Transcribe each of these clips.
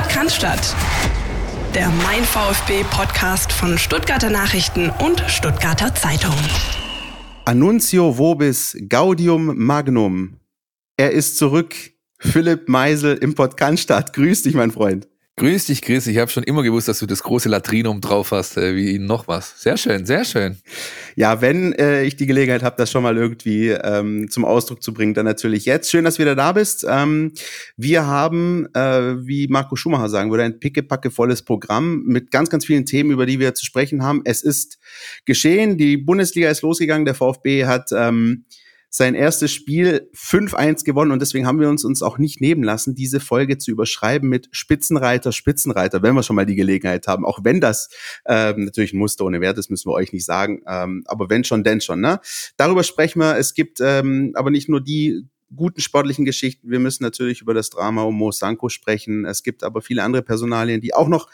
Podcast der Mein VfB Podcast von Stuttgarter Nachrichten und Stuttgarter Zeitung. Annunzio vobis gaudium magnum. Er ist zurück. Philipp Meisel im Podcast. Grüß dich, mein Freund. Grüß dich, Chris. Ich habe schon immer gewusst, dass du das große Latrinum drauf hast, äh, wie ihn noch was. Sehr schön, sehr schön. Ja, wenn äh, ich die Gelegenheit habe, das schon mal irgendwie ähm, zum Ausdruck zu bringen, dann natürlich jetzt. Schön, dass du wieder da bist. Ähm, wir haben, äh, wie Marco Schumacher sagen würde, ein pickepackevolles Programm mit ganz, ganz vielen Themen, über die wir zu sprechen haben. Es ist geschehen, die Bundesliga ist losgegangen, der VfB hat ähm, sein erstes Spiel 5-1 gewonnen und deswegen haben wir uns uns auch nicht nehmen lassen, diese Folge zu überschreiben mit Spitzenreiter, Spitzenreiter, wenn wir schon mal die Gelegenheit haben, auch wenn das ähm, natürlich ein Muster ohne Wert ist, müssen wir euch nicht sagen, ähm, aber wenn schon, denn schon. Ne? Darüber sprechen wir. Es gibt ähm, aber nicht nur die guten sportlichen Geschichten. Wir müssen natürlich über das Drama um Mo Sanko sprechen. Es gibt aber viele andere Personalien, die auch noch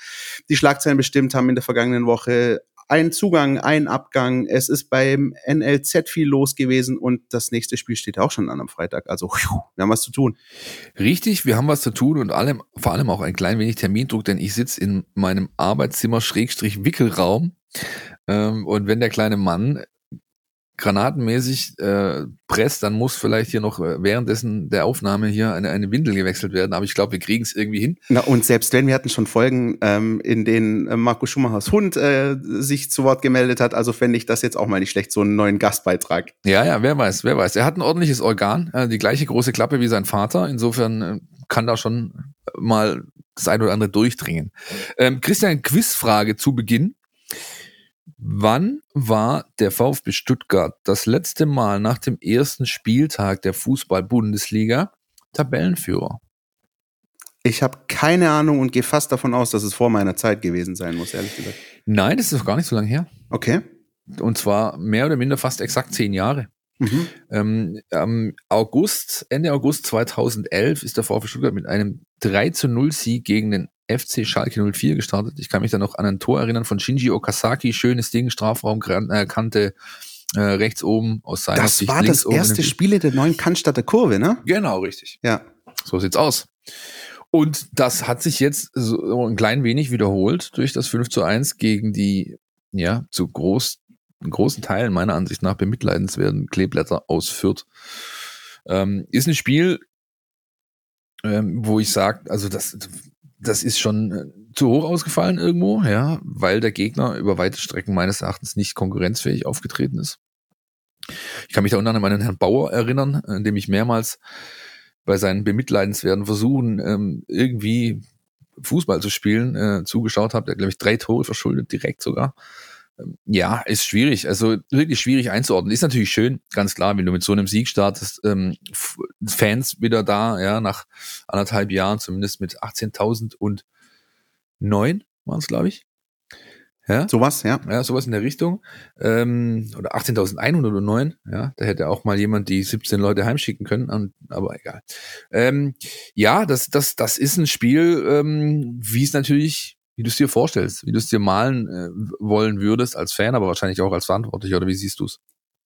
die Schlagzeilen bestimmt haben in der vergangenen Woche ein Zugang, ein Abgang. Es ist beim NLZ viel los gewesen und das nächste Spiel steht auch schon an am Freitag. Also wir haben was zu tun. Richtig, wir haben was zu tun und allem, vor allem auch ein klein wenig Termindruck, denn ich sitze in meinem Arbeitszimmer Schrägstrich Wickelraum. Ähm, und wenn der kleine Mann granatenmäßig äh, presst, dann muss vielleicht hier noch äh, währenddessen der Aufnahme hier eine, eine Windel gewechselt werden. Aber ich glaube, wir kriegen es irgendwie hin. Na und selbst wenn wir hatten schon Folgen, ähm, in denen äh, Marco Schumachers Hund äh, sich zu Wort gemeldet hat, also fände ich das jetzt auch mal nicht schlecht, so einen neuen Gastbeitrag. Ja, ja, wer weiß, wer weiß. Er hat ein ordentliches Organ, äh, die gleiche große Klappe wie sein Vater. Insofern äh, kann da schon mal das ein oder andere durchdringen. Ähm, Christian, Quizfrage zu Beginn. Wann war der VfB Stuttgart das letzte Mal nach dem ersten Spieltag der Fußball-Bundesliga Tabellenführer? Ich habe keine Ahnung und gehe fast davon aus, dass es vor meiner Zeit gewesen sein muss, ehrlich gesagt. Nein, das ist noch gar nicht so lange her. Okay. Und zwar mehr oder minder fast exakt zehn Jahre. Mhm. Ähm, am August, Ende August 2011 ist der VfB Stuttgart mit einem 3 zu 0 Sieg gegen den FC Schalke 04 gestartet. Ich kann mich da noch an ein Tor erinnern von Shinji Okazaki. Schönes Ding, Strafraumkante äh, rechts oben aus seiner das Sicht. Das war das erste Spiel in der neuen Cannstatter Kurve, ne? Genau, richtig. Ja. So sieht's aus. Und das hat sich jetzt so ein klein wenig wiederholt durch das 5 zu 1 gegen die, ja, zu groß, großen Teilen meiner Ansicht nach bemitleidenswerten Kleeblätter aus Fürth. Ähm, ist ein Spiel, ähm, wo ich sage, also das das ist schon äh, zu hoch ausgefallen irgendwo, ja, weil der Gegner über weite Strecken meines Erachtens nicht konkurrenzfähig aufgetreten ist. Ich kann mich da unter anderem an den Herrn Bauer erinnern, in dem ich mehrmals bei seinen bemitleidenswerten Versuchen ähm, irgendwie Fußball zu spielen äh, zugeschaut habe. Der glaube ich drei Tore verschuldet, direkt sogar. Ja, ist schwierig. Also wirklich schwierig einzuordnen. Ist natürlich schön, ganz klar, wenn du mit so einem Sieg startest, ähm, Fans wieder da, ja, nach anderthalb Jahren, zumindest mit 18.000 und neun waren es, glaube ich. Ja? Sowas, ja. Ja, sowas in der Richtung. Ähm, oder 18.109, ja. Da hätte auch mal jemand die 17 Leute heimschicken können, aber egal. Ähm, ja, das, das, das ist ein Spiel, ähm, wie es natürlich wie du es dir vorstellst, wie du es dir malen äh, wollen würdest als Fan, aber wahrscheinlich auch als Verantwortlicher, oder wie siehst du es?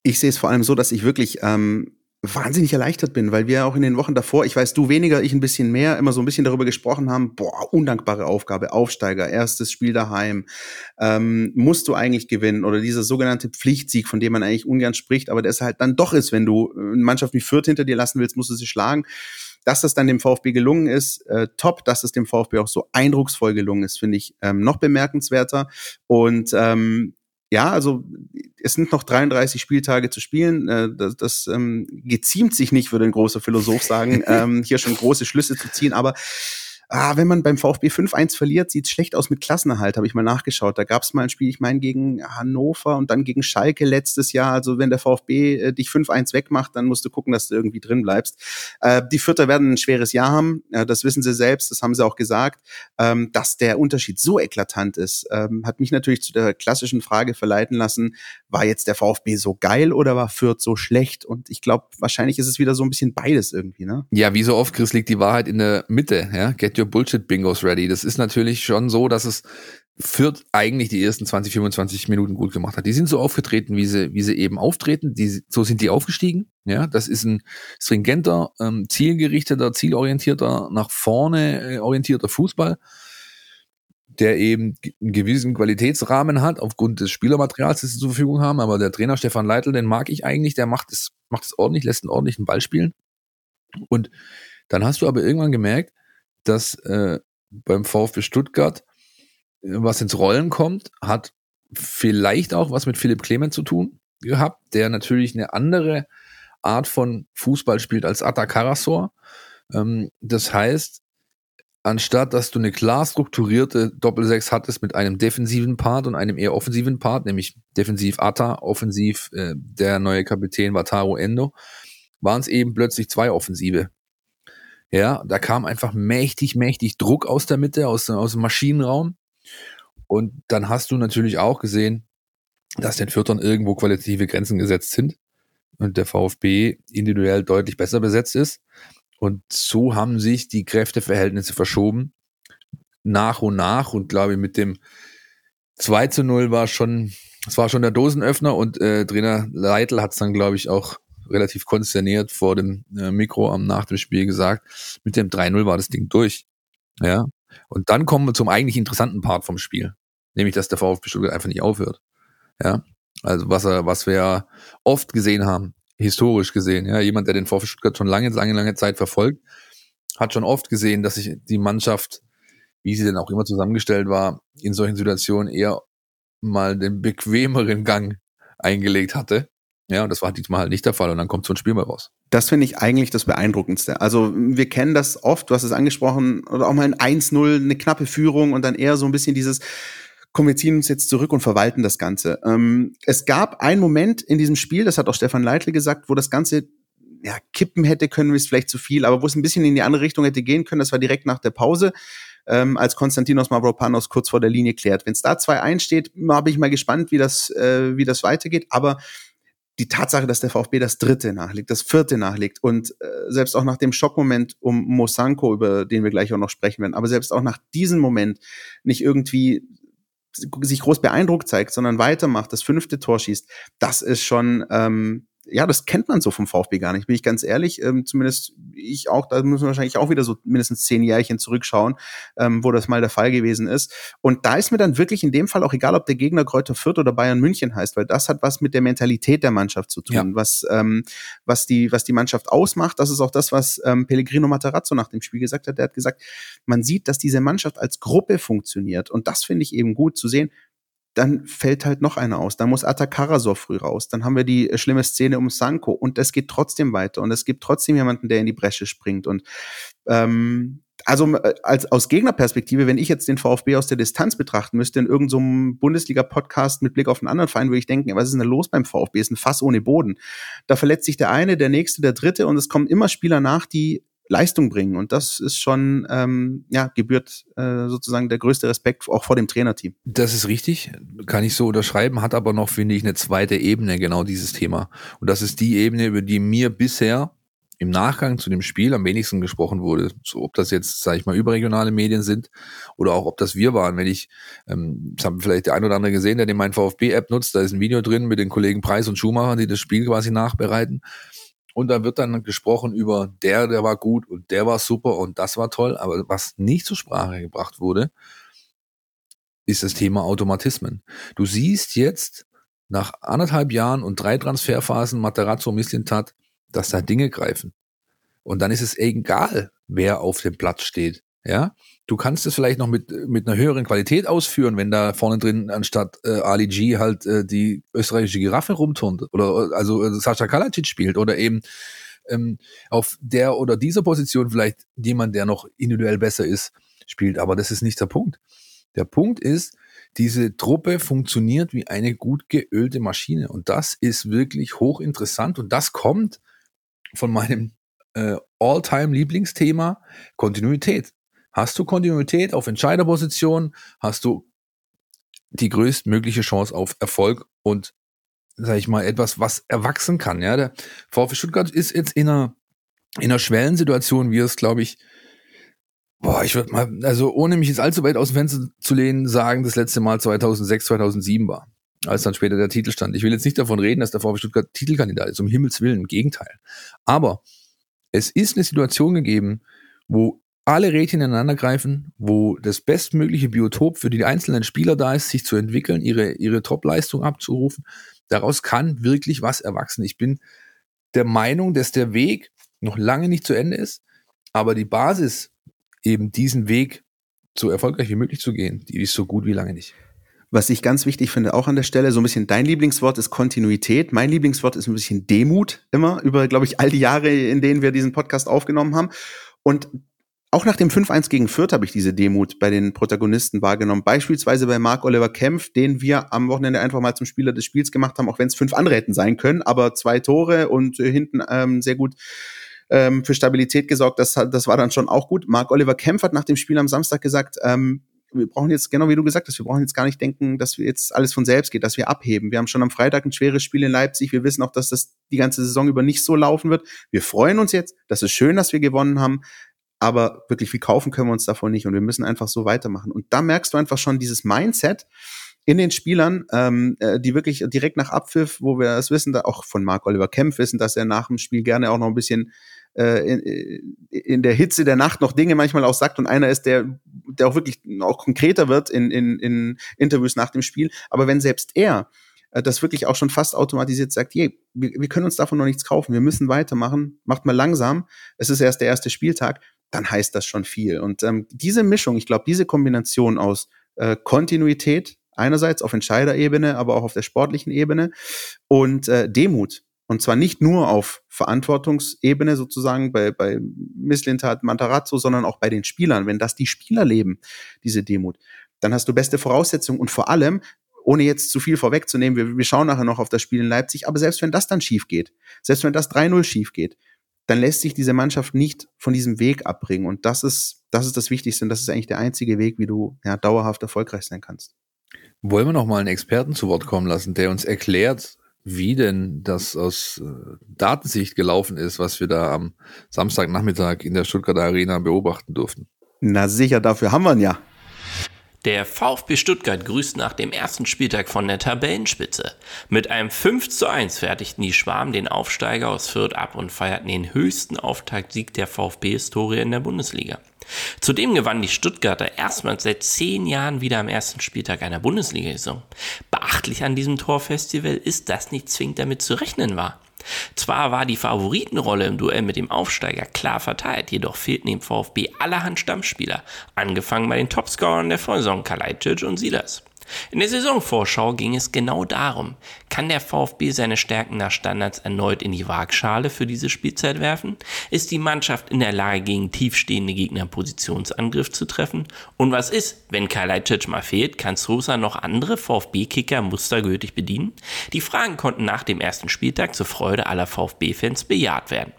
Ich sehe es vor allem so, dass ich wirklich ähm, wahnsinnig erleichtert bin, weil wir auch in den Wochen davor, ich weiß du weniger, ich ein bisschen mehr, immer so ein bisschen darüber gesprochen haben, boah, undankbare Aufgabe, Aufsteiger, erstes Spiel daheim, ähm, musst du eigentlich gewinnen oder dieser sogenannte Pflichtsieg, von dem man eigentlich ungern spricht, aber der es halt dann doch ist, wenn du eine Mannschaft wie Fürth hinter dir lassen willst, musst du sie schlagen. Dass das dann dem VfB gelungen ist, äh, top. Dass es dem VfB auch so eindrucksvoll gelungen ist, finde ich ähm, noch bemerkenswerter. Und ähm, ja, also es sind noch 33 Spieltage zu spielen. Äh, das das ähm, geziemt sich nicht, würde ein großer Philosoph sagen, ähm, hier schon große Schlüsse zu ziehen. Aber ah, wenn man beim VfB 5-1 verliert, sieht es schlecht aus mit Klassenerhalt, habe ich mal nachgeschaut. Da gab es mal ein Spiel, ich meine, gegen Hannover und dann gegen Schalke letztes Jahr. Also wenn der VfB äh, dich 5-1 wegmacht, dann musst du gucken, dass du irgendwie drin bleibst. Äh, die Vierter werden ein schweres Jahr haben, äh, das wissen sie selbst, das haben sie auch gesagt. Ähm, dass der Unterschied so eklatant ist, ähm, hat mich natürlich zu der klassischen Frage verleiten lassen, war jetzt der VfB so geil oder war Fürth so schlecht? Und ich glaube, wahrscheinlich ist es wieder so ein bisschen beides irgendwie, ne? Ja, wie so oft, Chris, liegt die Wahrheit in der Mitte, ja. Get your Bullshit Bingos ready. Das ist natürlich schon so, dass es Fürth eigentlich die ersten 20, 25 Minuten gut gemacht hat. Die sind so aufgetreten, wie sie, wie sie eben auftreten. Die, so sind die aufgestiegen. Ja, das ist ein stringenter, ähm, zielgerichteter, zielorientierter, nach vorne äh, orientierter Fußball, der eben einen gewissen Qualitätsrahmen hat, aufgrund des Spielermaterials, das sie zur Verfügung haben. Aber der Trainer Stefan Leitl, den mag ich eigentlich, der macht es, macht es ordentlich, lässt einen ordentlichen Ball spielen. Und dann hast du aber irgendwann gemerkt, dass äh, beim VfB Stuttgart was ins Rollen kommt, hat vielleicht auch was mit Philipp Clement zu tun gehabt, der natürlich eine andere Art von Fußball spielt als Atta Karasor. Ähm, das heißt, anstatt dass du eine klar strukturierte Doppelsechs hattest mit einem defensiven Part und einem eher offensiven Part, nämlich defensiv Atta, offensiv äh, der neue Kapitän Wataru Endo, waren es eben plötzlich zwei Offensive. Ja, da kam einfach mächtig, mächtig Druck aus der Mitte, aus, aus dem Maschinenraum. Und dann hast du natürlich auch gesehen, dass den Fürtern irgendwo qualitative Grenzen gesetzt sind und der VfB individuell deutlich besser besetzt ist. Und so haben sich die Kräfteverhältnisse verschoben. Nach und nach und glaube ich mit dem 2 zu 0 war schon, es war schon der Dosenöffner und äh, Trainer Leitl hat es dann glaube ich auch relativ konsterniert vor dem äh, Mikro am nach dem Spiel gesagt. Mit dem 3-0 war das Ding durch. Ja. Und dann kommen wir zum eigentlich interessanten Part vom Spiel. Nämlich, dass der VfB Stuttgart einfach nicht aufhört. Ja. Also, was, was wir oft gesehen haben, historisch gesehen, ja. Jemand, der den VfB Stuttgart schon lange, lange, lange Zeit verfolgt, hat schon oft gesehen, dass sich die Mannschaft, wie sie denn auch immer zusammengestellt war, in solchen Situationen eher mal den bequemeren Gang eingelegt hatte. Ja, und das war diesmal halt nicht der Fall und dann kommt so ein Spiel mal raus. Das finde ich eigentlich das Beeindruckendste. Also wir kennen das oft, du hast es angesprochen, oder auch mal ein 1-0, eine knappe Führung und dann eher so ein bisschen dieses, komm, wir ziehen uns jetzt zurück und verwalten das Ganze. Ähm, es gab einen Moment in diesem Spiel, das hat auch Stefan Leitl gesagt, wo das Ganze ja, kippen hätte können, ist vielleicht zu viel, aber wo es ein bisschen in die andere Richtung hätte gehen können, das war direkt nach der Pause ähm, als Konstantinos Mavropanos kurz vor der Linie klärt. Wenn es da 2-1 steht, habe ich mal gespannt, wie das, äh, wie das weitergeht. Aber die Tatsache, dass der VfB das dritte nachlegt, das vierte nachlegt und äh, selbst auch nach dem Schockmoment um Mosanko, über den wir gleich auch noch sprechen werden, aber selbst auch nach diesem Moment nicht irgendwie sich groß beeindruckt zeigt, sondern weitermacht, das fünfte Tor schießt, das ist schon ähm, ja, das kennt man so vom VfB gar nicht, bin ich ganz ehrlich. Ähm, zumindest ich auch, da müssen wir wahrscheinlich auch wieder so mindestens zehn Jährchen zurückschauen, ähm, wo das mal der Fall gewesen ist. Und da ist mir dann wirklich in dem Fall auch egal, ob der Gegner Kräuter Fürth oder Bayern München heißt, weil das hat was mit der Mentalität der Mannschaft zu tun, ja. was, ähm, was, die, was die Mannschaft ausmacht. Das ist auch das, was ähm, Pellegrino Matarazzo nach dem Spiel gesagt hat. Der hat gesagt, man sieht, dass diese Mannschaft als Gruppe funktioniert. Und das finde ich eben gut zu sehen dann fällt halt noch einer aus. Dann muss Atakarasov früh raus. Dann haben wir die äh, schlimme Szene um Sanko und es geht trotzdem weiter und es gibt trotzdem jemanden, der in die Bresche springt. Und ähm, also äh, als aus Gegnerperspektive, wenn ich jetzt den VfB aus der Distanz betrachten müsste in irgendeinem so Bundesliga-Podcast mit Blick auf einen anderen Verein, würde ich denken, was ist denn los beim VfB? Ist ein Fass ohne Boden. Da verletzt sich der eine, der nächste, der dritte und es kommen immer Spieler nach, die Leistung bringen. Und das ist schon, ähm, ja, gebührt äh, sozusagen der größte Respekt auch vor dem Trainerteam. Das ist richtig, kann ich so unterschreiben, hat aber noch, finde ich, eine zweite Ebene, genau dieses Thema. Und das ist die Ebene, über die mir bisher im Nachgang zu dem Spiel am wenigsten gesprochen wurde. So, ob das jetzt, sage ich mal, überregionale Medien sind oder auch ob das wir waren. Wenn ich, ähm, das haben vielleicht der ein oder andere gesehen, der den mein VfB-App nutzt, da ist ein Video drin mit den Kollegen Preis und Schumacher, die das Spiel quasi nachbereiten. Und da wird dann gesprochen über der, der war gut und der war super und das war toll. Aber was nicht zur Sprache gebracht wurde, ist das Thema Automatismen. Du siehst jetzt nach anderthalb Jahren und drei Transferphasen Materazzo Mislintat, dass da Dinge greifen. Und dann ist es egal, wer auf dem Platz steht. Ja, du kannst es vielleicht noch mit, mit einer höheren Qualität ausführen, wenn da vorne drin anstatt äh, Ali G halt äh, die österreichische Giraffe rumturnt oder also äh, Sascha Kalacic spielt oder eben ähm, auf der oder dieser Position vielleicht jemand, der noch individuell besser ist, spielt. Aber das ist nicht der Punkt. Der Punkt ist, diese Truppe funktioniert wie eine gut geölte Maschine und das ist wirklich hochinteressant und das kommt von meinem äh, All-Time-Lieblingsthema Kontinuität. Hast du Kontinuität auf Entscheiderposition, hast du die größtmögliche Chance auf Erfolg und sag ich mal, etwas, was erwachsen kann. Ja, der VfB Stuttgart ist jetzt in einer, in einer Schwellensituation, wie es, glaube ich, boah, ich würde mal, also ohne mich jetzt allzu weit aus dem Fenster zu lehnen, sagen, das letzte Mal 2006, 2007 war, als dann später der Titel stand. Ich will jetzt nicht davon reden, dass der VfB Stuttgart Titelkandidat ist, um Himmels Willen, im Gegenteil. Aber es ist eine Situation gegeben, wo alle Rädchen ineinander greifen, wo das bestmögliche Biotop für die einzelnen Spieler da ist, sich zu entwickeln, ihre, ihre Top-Leistung abzurufen. Daraus kann wirklich was erwachsen. Ich bin der Meinung, dass der Weg noch lange nicht zu Ende ist, aber die Basis, eben diesen Weg so erfolgreich wie möglich zu gehen, die ist so gut wie lange nicht. Was ich ganz wichtig finde, auch an der Stelle, so ein bisschen dein Lieblingswort ist Kontinuität. Mein Lieblingswort ist ein bisschen Demut immer über, glaube ich, all die Jahre, in denen wir diesen Podcast aufgenommen haben. Und auch nach dem 5-1 gegen Fürth habe ich diese Demut bei den Protagonisten wahrgenommen. Beispielsweise bei Marc Oliver Kempf, den wir am Wochenende einfach mal zum Spieler des Spiels gemacht haben, auch wenn es fünf andere hätten sein können, aber zwei Tore und äh, hinten ähm, sehr gut ähm, für Stabilität gesorgt. Das, das war dann schon auch gut. Marc Oliver Kempf hat nach dem Spiel am Samstag gesagt, ähm, wir brauchen jetzt, genau wie du gesagt hast, wir brauchen jetzt gar nicht denken, dass wir jetzt alles von selbst geht, dass wir abheben. Wir haben schon am Freitag ein schweres Spiel in Leipzig. Wir wissen auch, dass das die ganze Saison über nicht so laufen wird. Wir freuen uns jetzt. Das ist schön, dass wir gewonnen haben aber wirklich viel kaufen können wir uns davon nicht und wir müssen einfach so weitermachen. Und da merkst du einfach schon dieses Mindset in den Spielern, ähm, äh, die wirklich direkt nach Abpfiff, wo wir es wissen, da auch von Marc Oliver Kempf wissen, dass er nach dem Spiel gerne auch noch ein bisschen äh, in, äh, in der Hitze der Nacht noch Dinge manchmal auch sagt und einer ist, der, der auch wirklich auch konkreter wird in, in, in Interviews nach dem Spiel. Aber wenn selbst er äh, das wirklich auch schon fast automatisiert sagt, je, wir, wir können uns davon noch nichts kaufen, wir müssen weitermachen, macht mal langsam, es ist erst der erste Spieltag, dann heißt das schon viel. Und ähm, diese Mischung, ich glaube, diese Kombination aus äh, Kontinuität, einerseits auf Entscheiderebene, aber auch auf der sportlichen Ebene und äh, Demut. Und zwar nicht nur auf Verantwortungsebene sozusagen bei, bei Misslintat, Mantarazzo, sondern auch bei den Spielern. Wenn das die Spieler leben, diese Demut, dann hast du beste Voraussetzungen und vor allem, ohne jetzt zu viel vorwegzunehmen, wir, wir schauen nachher noch auf das Spiel in Leipzig, aber selbst wenn das dann schief geht, selbst wenn das 3-0 schief geht, dann lässt sich diese Mannschaft nicht von diesem Weg abbringen. Und das ist, das ist das Wichtigste und das ist eigentlich der einzige Weg, wie du ja, dauerhaft erfolgreich sein kannst. Wollen wir noch mal einen Experten zu Wort kommen lassen, der uns erklärt, wie denn das aus äh, Datensicht gelaufen ist, was wir da am Samstagnachmittag in der Stuttgarter Arena beobachten durften? Na sicher, dafür haben wir ihn ja. Der VfB Stuttgart grüßt nach dem ersten Spieltag von der Tabellenspitze. Mit einem 5 zu 1 fertigten die Schwaben den Aufsteiger aus Fürth ab und feierten den höchsten Auftaktsieg der VfB-Historie in der Bundesliga. Zudem gewannen die Stuttgarter erstmals seit zehn Jahren wieder am ersten Spieltag einer Bundesliga-Saison. Beachtlich an diesem Torfestival ist, dass nicht zwingend damit zu rechnen war. Zwar war die Favoritenrolle im Duell mit dem Aufsteiger klar verteilt, jedoch fehlten dem VfB allerhand Stammspieler, angefangen bei den Topscorern der Vorsaison Kalajdzic und Silas. In der Saisonvorschau ging es genau darum, kann der VfB seine Stärken nach Standards erneut in die Waagschale für diese Spielzeit werfen? Ist die Mannschaft in der Lage, gegen tiefstehende Gegner Positionsangriff zu treffen? Und was ist, wenn Kalajdzic mal fehlt, kann Sosa noch andere VfB-Kicker mustergültig bedienen? Die Fragen konnten nach dem ersten Spieltag zur Freude aller VfB-Fans bejaht werden.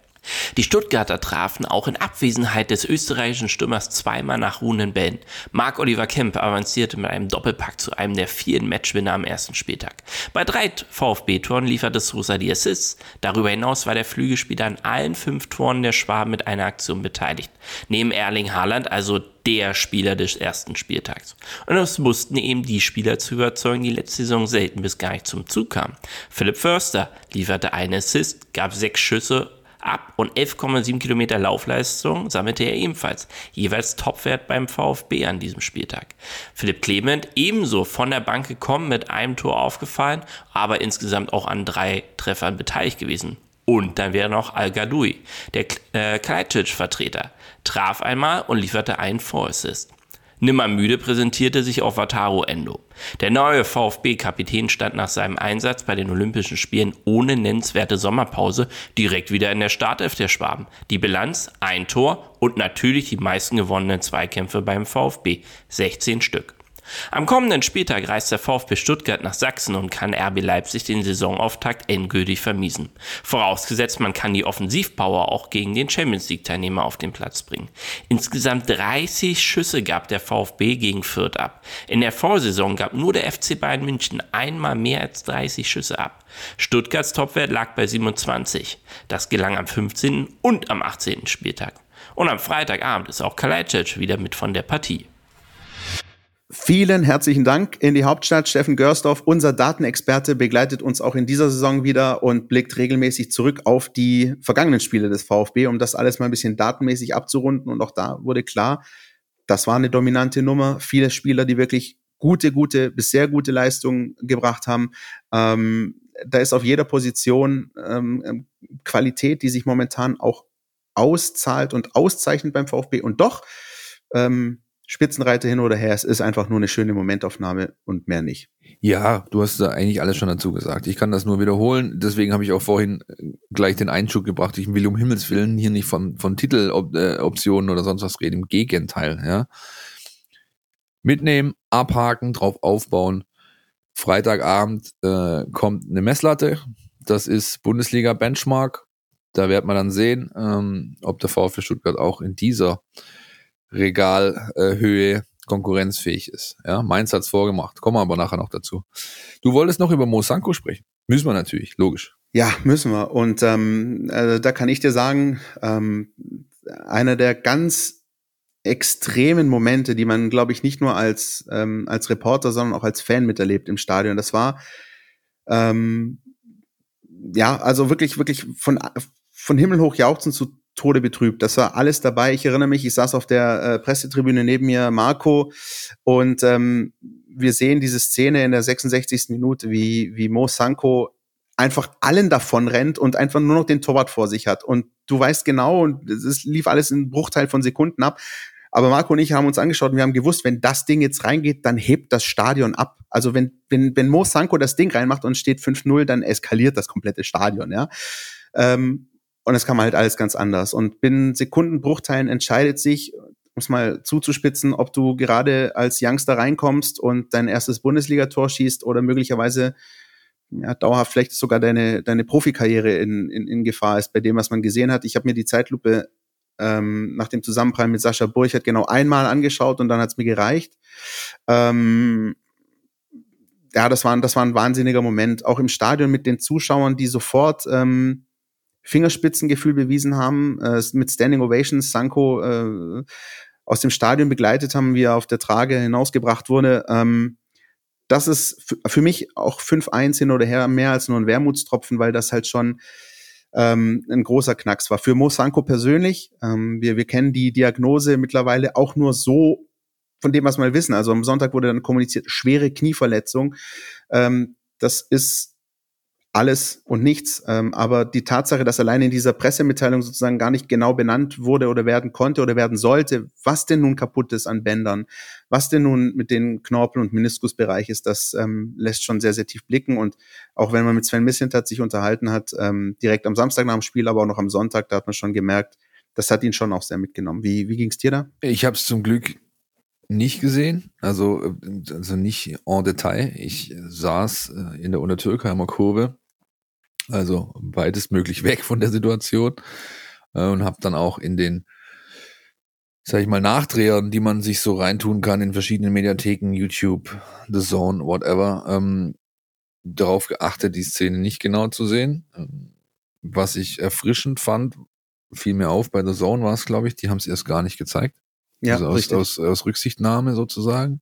Die Stuttgarter trafen auch in Abwesenheit des österreichischen Stürmers zweimal nach ruhenden Bällen. Marc-Oliver Kemp avancierte mit einem Doppelpack zu einem der vielen Matchwinner am ersten Spieltag. Bei drei VfB-Toren lieferte Sosa die Assists. Darüber hinaus war der Flügelspieler an allen fünf Toren der Schwaben mit einer Aktion beteiligt. Neben Erling Haaland also der Spieler des ersten Spieltags. Und es mussten eben die Spieler zu überzeugen, die letzte Saison selten bis gar nicht zum Zug kamen. Philipp Förster lieferte einen Assist, gab sechs Schüsse ab und 11,7 Kilometer Laufleistung sammelte er ebenfalls, jeweils Topwert beim VfB an diesem Spieltag. Philipp Clement ebenso von der Bank gekommen, mit einem Tor aufgefallen, aber insgesamt auch an drei Treffern beteiligt gewesen. Und dann wäre noch Al-Gadoui, der äh, Kalajdzic-Vertreter, traf einmal und lieferte einen Vorassist. Nimmermüde präsentierte sich auch Wataru Endo. Der neue VfB-Kapitän stand nach seinem Einsatz bei den Olympischen Spielen ohne nennenswerte Sommerpause direkt wieder in der Startelf der Schwaben. Die Bilanz ein Tor und natürlich die meisten gewonnenen Zweikämpfe beim VfB, 16 Stück. Am kommenden Spieltag reist der VfB Stuttgart nach Sachsen und kann RB Leipzig den Saisonauftakt endgültig vermiesen. Vorausgesetzt, man kann die Offensivpower auch gegen den Champions League Teilnehmer auf den Platz bringen. Insgesamt 30 Schüsse gab der VfB gegen Fürth ab. In der Vorsaison gab nur der FC Bayern München einmal mehr als 30 Schüsse ab. Stuttgarts Topwert lag bei 27. Das gelang am 15. und am 18. Spieltag. Und am Freitagabend ist auch Kalajdzic wieder mit von der Partie. Vielen herzlichen Dank in die Hauptstadt. Steffen Görsdorf, unser Datenexperte, begleitet uns auch in dieser Saison wieder und blickt regelmäßig zurück auf die vergangenen Spiele des VfB, um das alles mal ein bisschen datenmäßig abzurunden. Und auch da wurde klar, das war eine dominante Nummer. Viele Spieler, die wirklich gute, gute bis sehr gute Leistungen gebracht haben. Ähm, da ist auf jeder Position ähm, Qualität, die sich momentan auch auszahlt und auszeichnet beim VfB. Und doch ähm, Spitzenreiter hin oder her, es ist einfach nur eine schöne Momentaufnahme und mehr nicht. Ja, du hast da eigentlich alles schon dazu gesagt. Ich kann das nur wiederholen. Deswegen habe ich auch vorhin äh, gleich den Einschub gebracht. Ich will um Himmels Willen hier nicht von, von Titeloptionen oder sonst was reden. Im Gegenteil, ja. Mitnehmen, abhaken, drauf aufbauen. Freitagabend äh, kommt eine Messlatte. Das ist Bundesliga Benchmark. Da wird man dann sehen, ähm, ob der VfB Stuttgart auch in dieser Regalhöhe konkurrenzfähig ist. Ja, Mainz hat's vorgemacht. Kommen wir aber nachher noch dazu. Du wolltest noch über Mosanko sprechen. Müssen wir natürlich, logisch. Ja, müssen wir. Und ähm, äh, da kann ich dir sagen, ähm, einer der ganz extremen Momente, die man, glaube ich, nicht nur als, ähm, als Reporter, sondern auch als Fan miterlebt im Stadion. Das war ähm, ja, also wirklich, wirklich von, von Himmel hoch jauchzen zu Tode betrübt. Das war alles dabei. Ich erinnere mich, ich saß auf der äh, Pressetribüne neben mir, Marco, und ähm, wir sehen diese Szene in der 66. Minute, wie, wie Mo Sanko einfach allen davon rennt und einfach nur noch den Torwart vor sich hat. Und du weißt genau, und es lief alles in Bruchteil von Sekunden ab. Aber Marco und ich haben uns angeschaut und wir haben gewusst, wenn das Ding jetzt reingeht, dann hebt das Stadion ab. Also wenn, wenn, wenn Mo Sanko das Ding reinmacht und steht 5-0, dann eskaliert das komplette Stadion, ja. Ähm, und es kam halt alles ganz anders. Und binnen Sekundenbruchteilen entscheidet sich, um es mal zuzuspitzen, ob du gerade als Youngster reinkommst und dein erstes Bundesligator schießt oder möglicherweise ja, dauerhaft vielleicht sogar deine, deine Profikarriere in, in, in Gefahr ist bei dem, was man gesehen hat. Ich habe mir die Zeitlupe ähm, nach dem Zusammenprall mit Sascha Burchert genau einmal angeschaut und dann hat's mir gereicht. Ähm, ja, das war, das war ein wahnsinniger Moment. Auch im Stadion mit den Zuschauern, die sofort ähm, Fingerspitzengefühl bewiesen haben, äh, mit Standing Ovations Sanko äh, aus dem Stadion begleitet haben, wie er auf der Trage hinausgebracht wurde. Ähm, das ist für mich auch 5-1 hin oder her mehr als nur ein Wermutstropfen, weil das halt schon ähm, ein großer Knacks war. Für Mo Sanko persönlich, ähm, wir, wir kennen die Diagnose mittlerweile auch nur so von dem, was wir wissen. Also am Sonntag wurde dann kommuniziert, schwere Knieverletzung. Ähm, das ist alles und nichts. Ähm, aber die Tatsache, dass allein in dieser Pressemitteilung sozusagen gar nicht genau benannt wurde oder werden konnte oder werden sollte, was denn nun kaputt ist an Bändern, was denn nun mit den Knorpel- und Meniskusbereich ist, das ähm, lässt schon sehr, sehr tief blicken. Und auch wenn man mit Sven Mislintat sich unterhalten hat, ähm, direkt am Samstag nach dem Spiel, aber auch noch am Sonntag, da hat man schon gemerkt, das hat ihn schon auch sehr mitgenommen. Wie, wie ging dir da? Ich habe es zum Glück nicht gesehen, also, also nicht en Detail. Ich saß äh, in der Untertürkheimer Kurve also beides möglich weg von der Situation äh, und habe dann auch in den sag ich mal, Nachdrehern, die man sich so reintun kann in verschiedenen Mediatheken, YouTube, The Zone, whatever, ähm, darauf geachtet, die Szene nicht genau zu sehen. Ähm, was ich erfrischend fand, fiel mir auf, bei The Zone war es, glaube ich, die haben es erst gar nicht gezeigt. Ja, also aus, aus, aus Rücksichtnahme sozusagen.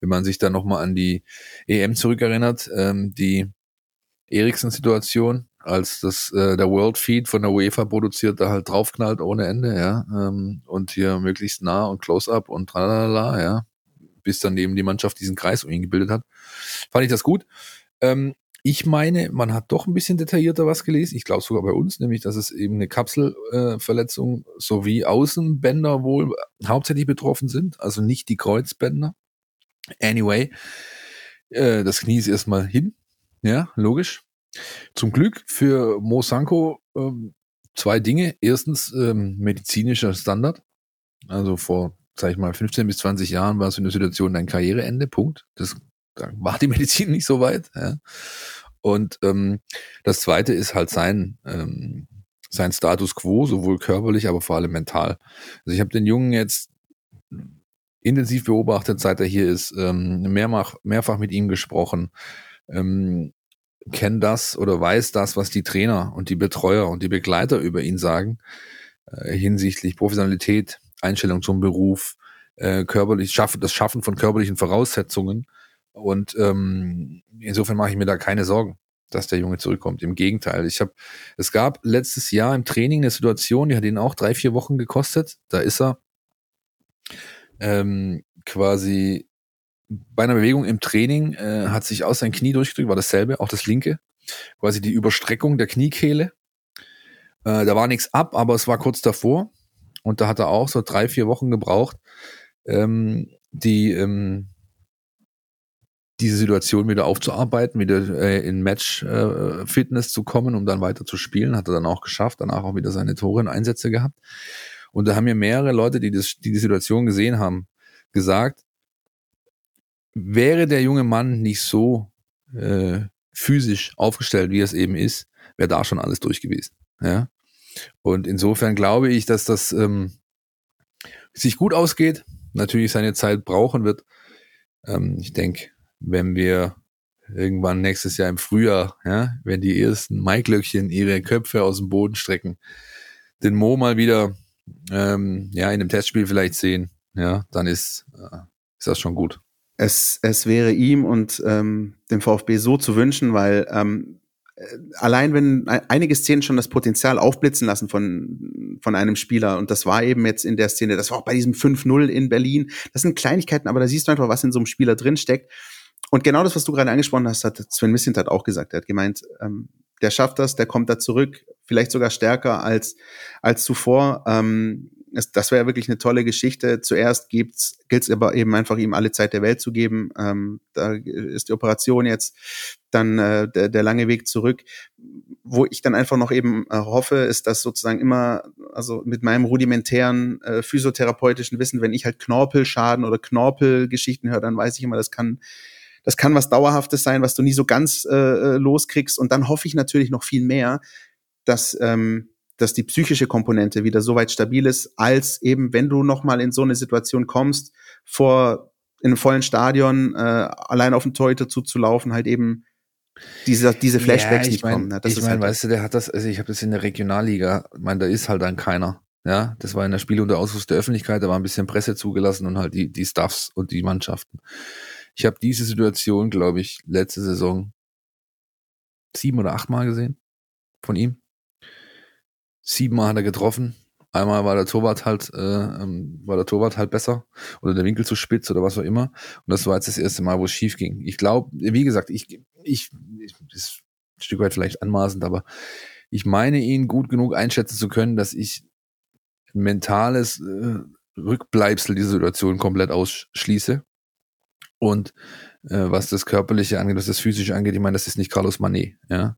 Wenn man sich dann nochmal an die EM zurückerinnert, ähm, die Eriksen-Situation, als das äh, der World Feed von der UEFA produziert, da halt draufknallt ohne Ende, ja, ähm, und hier möglichst nah und Close-up und tralala, ja, bis dann eben die Mannschaft diesen Kreis um ihn gebildet hat, fand ich das gut. Ähm, ich meine, man hat doch ein bisschen detaillierter was gelesen. Ich glaube sogar bei uns, nämlich, dass es eben eine Kapselverletzung äh, sowie Außenbänder wohl hauptsächlich betroffen sind, also nicht die Kreuzbänder. Anyway, äh, das Knie ist erstmal hin, ja, logisch. Zum Glück für Mo Sanko ähm, zwei Dinge. Erstens ähm, medizinischer Standard. Also vor sag ich mal, 15 bis 20 Jahren warst du in der Situation dein Karriereende, Punkt. Das da war die Medizin nicht so weit. Ja. Und ähm, das zweite ist halt sein, ähm, sein Status quo, sowohl körperlich, aber vor allem mental. Also ich habe den Jungen jetzt intensiv beobachtet, seit er hier ist, ähm, mehrfach, mehrfach mit ihm gesprochen, ähm, kennt das oder weiß das, was die Trainer und die Betreuer und die Begleiter über ihn sagen, äh, hinsichtlich Professionalität, Einstellung zum Beruf, äh, körperlich, schaffen, das Schaffen von körperlichen Voraussetzungen. Und ähm, insofern mache ich mir da keine Sorgen, dass der Junge zurückkommt. Im Gegenteil, ich habe, es gab letztes Jahr im Training eine Situation, die hat ihn auch drei, vier Wochen gekostet. Da ist er ähm, quasi bei einer Bewegung im Training äh, hat sich aus sein Knie durchgedrückt, war dasselbe, auch das linke, quasi die Überstreckung der Kniekehle. Äh, da war nichts ab, aber es war kurz davor und da hat er auch so drei, vier Wochen gebraucht, ähm, die ähm, diese Situation wieder aufzuarbeiten, wieder äh, in Match-Fitness zu kommen, um dann weiter zu spielen. Hat er dann auch geschafft, danach auch wieder seine Tore und Einsätze gehabt. Und da haben mir mehrere Leute, die, das, die die Situation gesehen haben, gesagt, wäre der junge Mann nicht so äh, physisch aufgestellt, wie er es eben ist, wäre da schon alles durch gewesen. Ja? Und insofern glaube ich, dass das ähm, sich gut ausgeht, natürlich seine Zeit brauchen wird. Ähm, ich denke, wenn wir irgendwann nächstes Jahr im Frühjahr, ja, wenn die ersten Maiglöckchen ihre Köpfe aus dem Boden strecken, den Mo mal wieder ähm, ja, in einem Testspiel vielleicht sehen, ja, dann ist, äh, ist das schon gut. Es, es wäre ihm und ähm, dem VfB so zu wünschen, weil ähm, äh, allein wenn einige Szenen schon das Potenzial aufblitzen lassen von, von einem Spieler, und das war eben jetzt in der Szene, das war auch bei diesem 5-0 in Berlin, das sind Kleinigkeiten, aber da siehst du einfach, was in so einem Spieler drinsteckt. Und genau das, was du gerade angesprochen hast, hat Sven Missintat auch gesagt. Er hat gemeint, ähm, der schafft das, der kommt da zurück, vielleicht sogar stärker als, als zuvor. Ähm, es, das wäre wirklich eine tolle Geschichte. Zuerst gilt es aber eben einfach, ihm alle Zeit der Welt zu geben. Ähm, da ist die Operation jetzt dann äh, der, der lange Weg zurück. Wo ich dann einfach noch eben äh, hoffe, ist, dass sozusagen immer, also mit meinem rudimentären äh, physiotherapeutischen Wissen, wenn ich halt Knorpelschaden oder Knorpelgeschichten höre, dann weiß ich immer, das kann das kann was Dauerhaftes sein, was du nie so ganz äh, äh, loskriegst. Und dann hoffe ich natürlich noch viel mehr, dass, ähm, dass die psychische Komponente wieder so weit stabil ist, als eben, wenn du nochmal in so eine Situation kommst, vor in einem vollen Stadion äh, allein auf den Torhüter zuzulaufen, halt eben diese, diese Flashbacks ja, nicht mein, kommen. Ne? Das ich meine, halt weißt du, der hat das, also ich habe das in der Regionalliga, ich meine, da ist halt dann keiner. Ja, das war in der Spiel unter Ausschluss der Öffentlichkeit, da war ein bisschen Presse zugelassen und halt die, die Staffs und die Mannschaften. Ich habe diese Situation, glaube ich, letzte Saison sieben oder acht Mal gesehen von ihm. Siebenmal hat er getroffen. Einmal war der Torwart halt, äh, ähm, war der Torwart halt besser oder der Winkel zu spitz oder was auch immer. Und das war jetzt das erste Mal, wo es schief ging. Ich glaube, wie gesagt, ich, ich, ich ist ein Stück weit vielleicht anmaßend, aber ich meine ihn gut genug einschätzen zu können, dass ich ein mentales äh, Rückbleibsel dieser Situation komplett ausschließe und äh, was das Körperliche angeht, was das Physische angeht, ich meine, das ist nicht Carlos Manet, ja.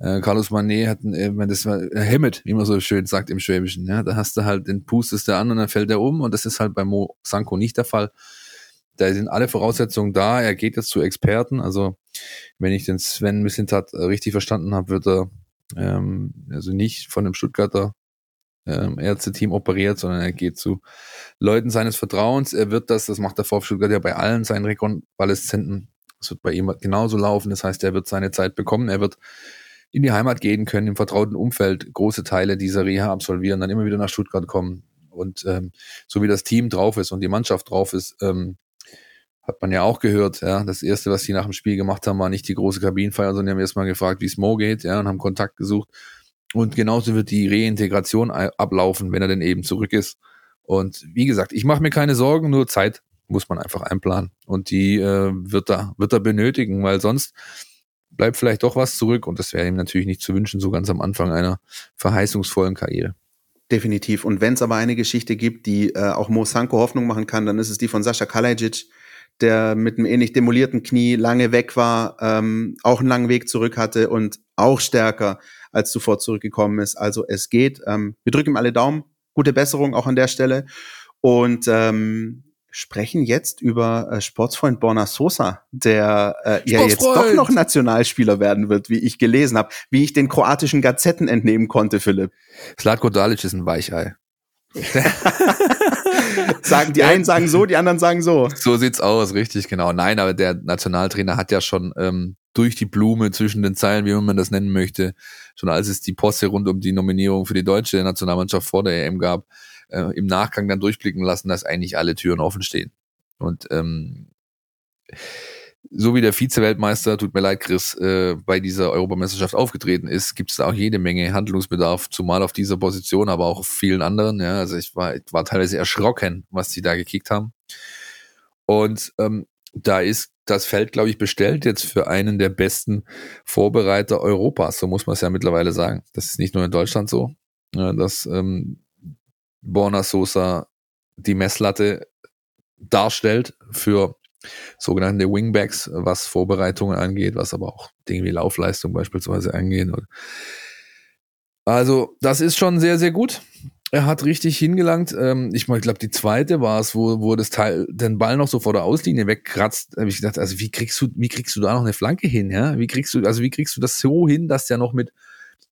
Äh, Carlos Manet hat, äh, das war, äh, Hemmet, wie man so schön sagt im Schwäbischen, ja. Da hast du halt, den pustest du an und dann fällt er um und das ist halt bei Mo Sanko nicht der Fall. Da sind alle Voraussetzungen da. Er geht jetzt zu Experten. Also, wenn ich den Sven Missintat äh, richtig verstanden habe, wird er ähm, also nicht von dem Stuttgarter ähm, Ärzte-Team operiert, sondern er geht zu Leuten seines Vertrauens. Er wird das, das macht der VfB Stuttgart ja bei allen seinen Rekonvaleszenten. Das wird bei ihm genauso laufen. Das heißt, er wird seine Zeit bekommen. Er wird in die Heimat gehen können, im vertrauten Umfeld große Teile dieser Reha absolvieren, dann immer wieder nach Stuttgart kommen. Und ähm, so wie das Team drauf ist und die Mannschaft drauf ist, ähm, hat man ja auch gehört, ja, das erste, was sie nach dem Spiel gemacht haben, war nicht die große Kabinenfeier, sondern die haben erstmal gefragt, wie es Mo geht, ja, und haben Kontakt gesucht. Und genauso wird die Reintegration ablaufen, wenn er denn eben zurück ist. Und wie gesagt, ich mache mir keine Sorgen, nur Zeit muss man einfach einplanen. Und die äh, wird, er, wird er benötigen, weil sonst bleibt vielleicht doch was zurück. Und das wäre ihm natürlich nicht zu wünschen, so ganz am Anfang einer verheißungsvollen Karriere. Definitiv. Und wenn es aber eine Geschichte gibt, die äh, auch Mo Sanko Hoffnung machen kann, dann ist es die von Sascha Kalajic, der mit einem ähnlich demolierten Knie lange weg war, ähm, auch einen langen Weg zurück hatte und auch stärker als zuvor zurückgekommen ist. Also es geht. Ähm, wir drücken ihm alle Daumen. Gute Besserung auch an der Stelle. und ähm, sprechen jetzt über äh, Sportsfreund Borna Sosa, der äh, ja jetzt doch noch Nationalspieler werden wird, wie ich gelesen habe, wie ich den kroatischen Gazetten entnehmen konnte, Philipp. Slatko Dalic ist ein Weichei. sagen die einen sagen so, die anderen sagen so. So sieht's aus, richtig genau. Nein, aber der Nationaltrainer hat ja schon ähm, durch die Blume zwischen den Zeilen, wie man das nennen möchte, schon als es die Posse rund um die Nominierung für die deutsche Nationalmannschaft vor der EM gab, äh, im Nachgang dann durchblicken lassen, dass eigentlich alle Türen offen stehen. Und ähm, so wie der Vize-Weltmeister, tut mir leid, Chris, äh, bei dieser Europameisterschaft aufgetreten ist, gibt es da auch jede Menge Handlungsbedarf, zumal auf dieser Position, aber auch auf vielen anderen. Ja, also ich war, war teilweise erschrocken, was die da gekickt haben. Und ähm, da ist das Feld, glaube ich, bestellt jetzt für einen der besten Vorbereiter Europas. So muss man es ja mittlerweile sagen. Das ist nicht nur in Deutschland so, ja, dass ähm, Borna Sosa die Messlatte darstellt für sogenannte Wingbacks, was Vorbereitungen angeht, was aber auch Dinge wie Laufleistung beispielsweise angeht. Also das ist schon sehr, sehr gut. Er hat richtig hingelangt. Ähm, ich glaube, die zweite war es, wo, wo das Teil, den Ball noch so vor der Auslinie wegkratzt. Da habe ich gedacht, also wie kriegst du, wie kriegst du da noch eine Flanke hin? Ja? Wie kriegst du, also wie kriegst du das so hin, dass der noch mit,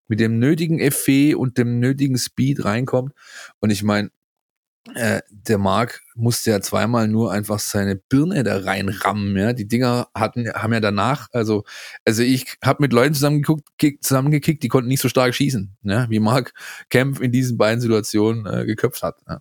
mit dem nötigen Effet und dem nötigen Speed reinkommt? Und ich meine, äh, der Marc musste ja zweimal nur einfach seine Birne da reinrammen, ja. Die Dinger hatten, haben ja danach, also, also ich habe mit Leuten zusammengeguckt, zusammengekickt, die konnten nicht so stark schießen, ja, wie Marc Kempf in diesen beiden Situationen äh, geköpft hat. Ja.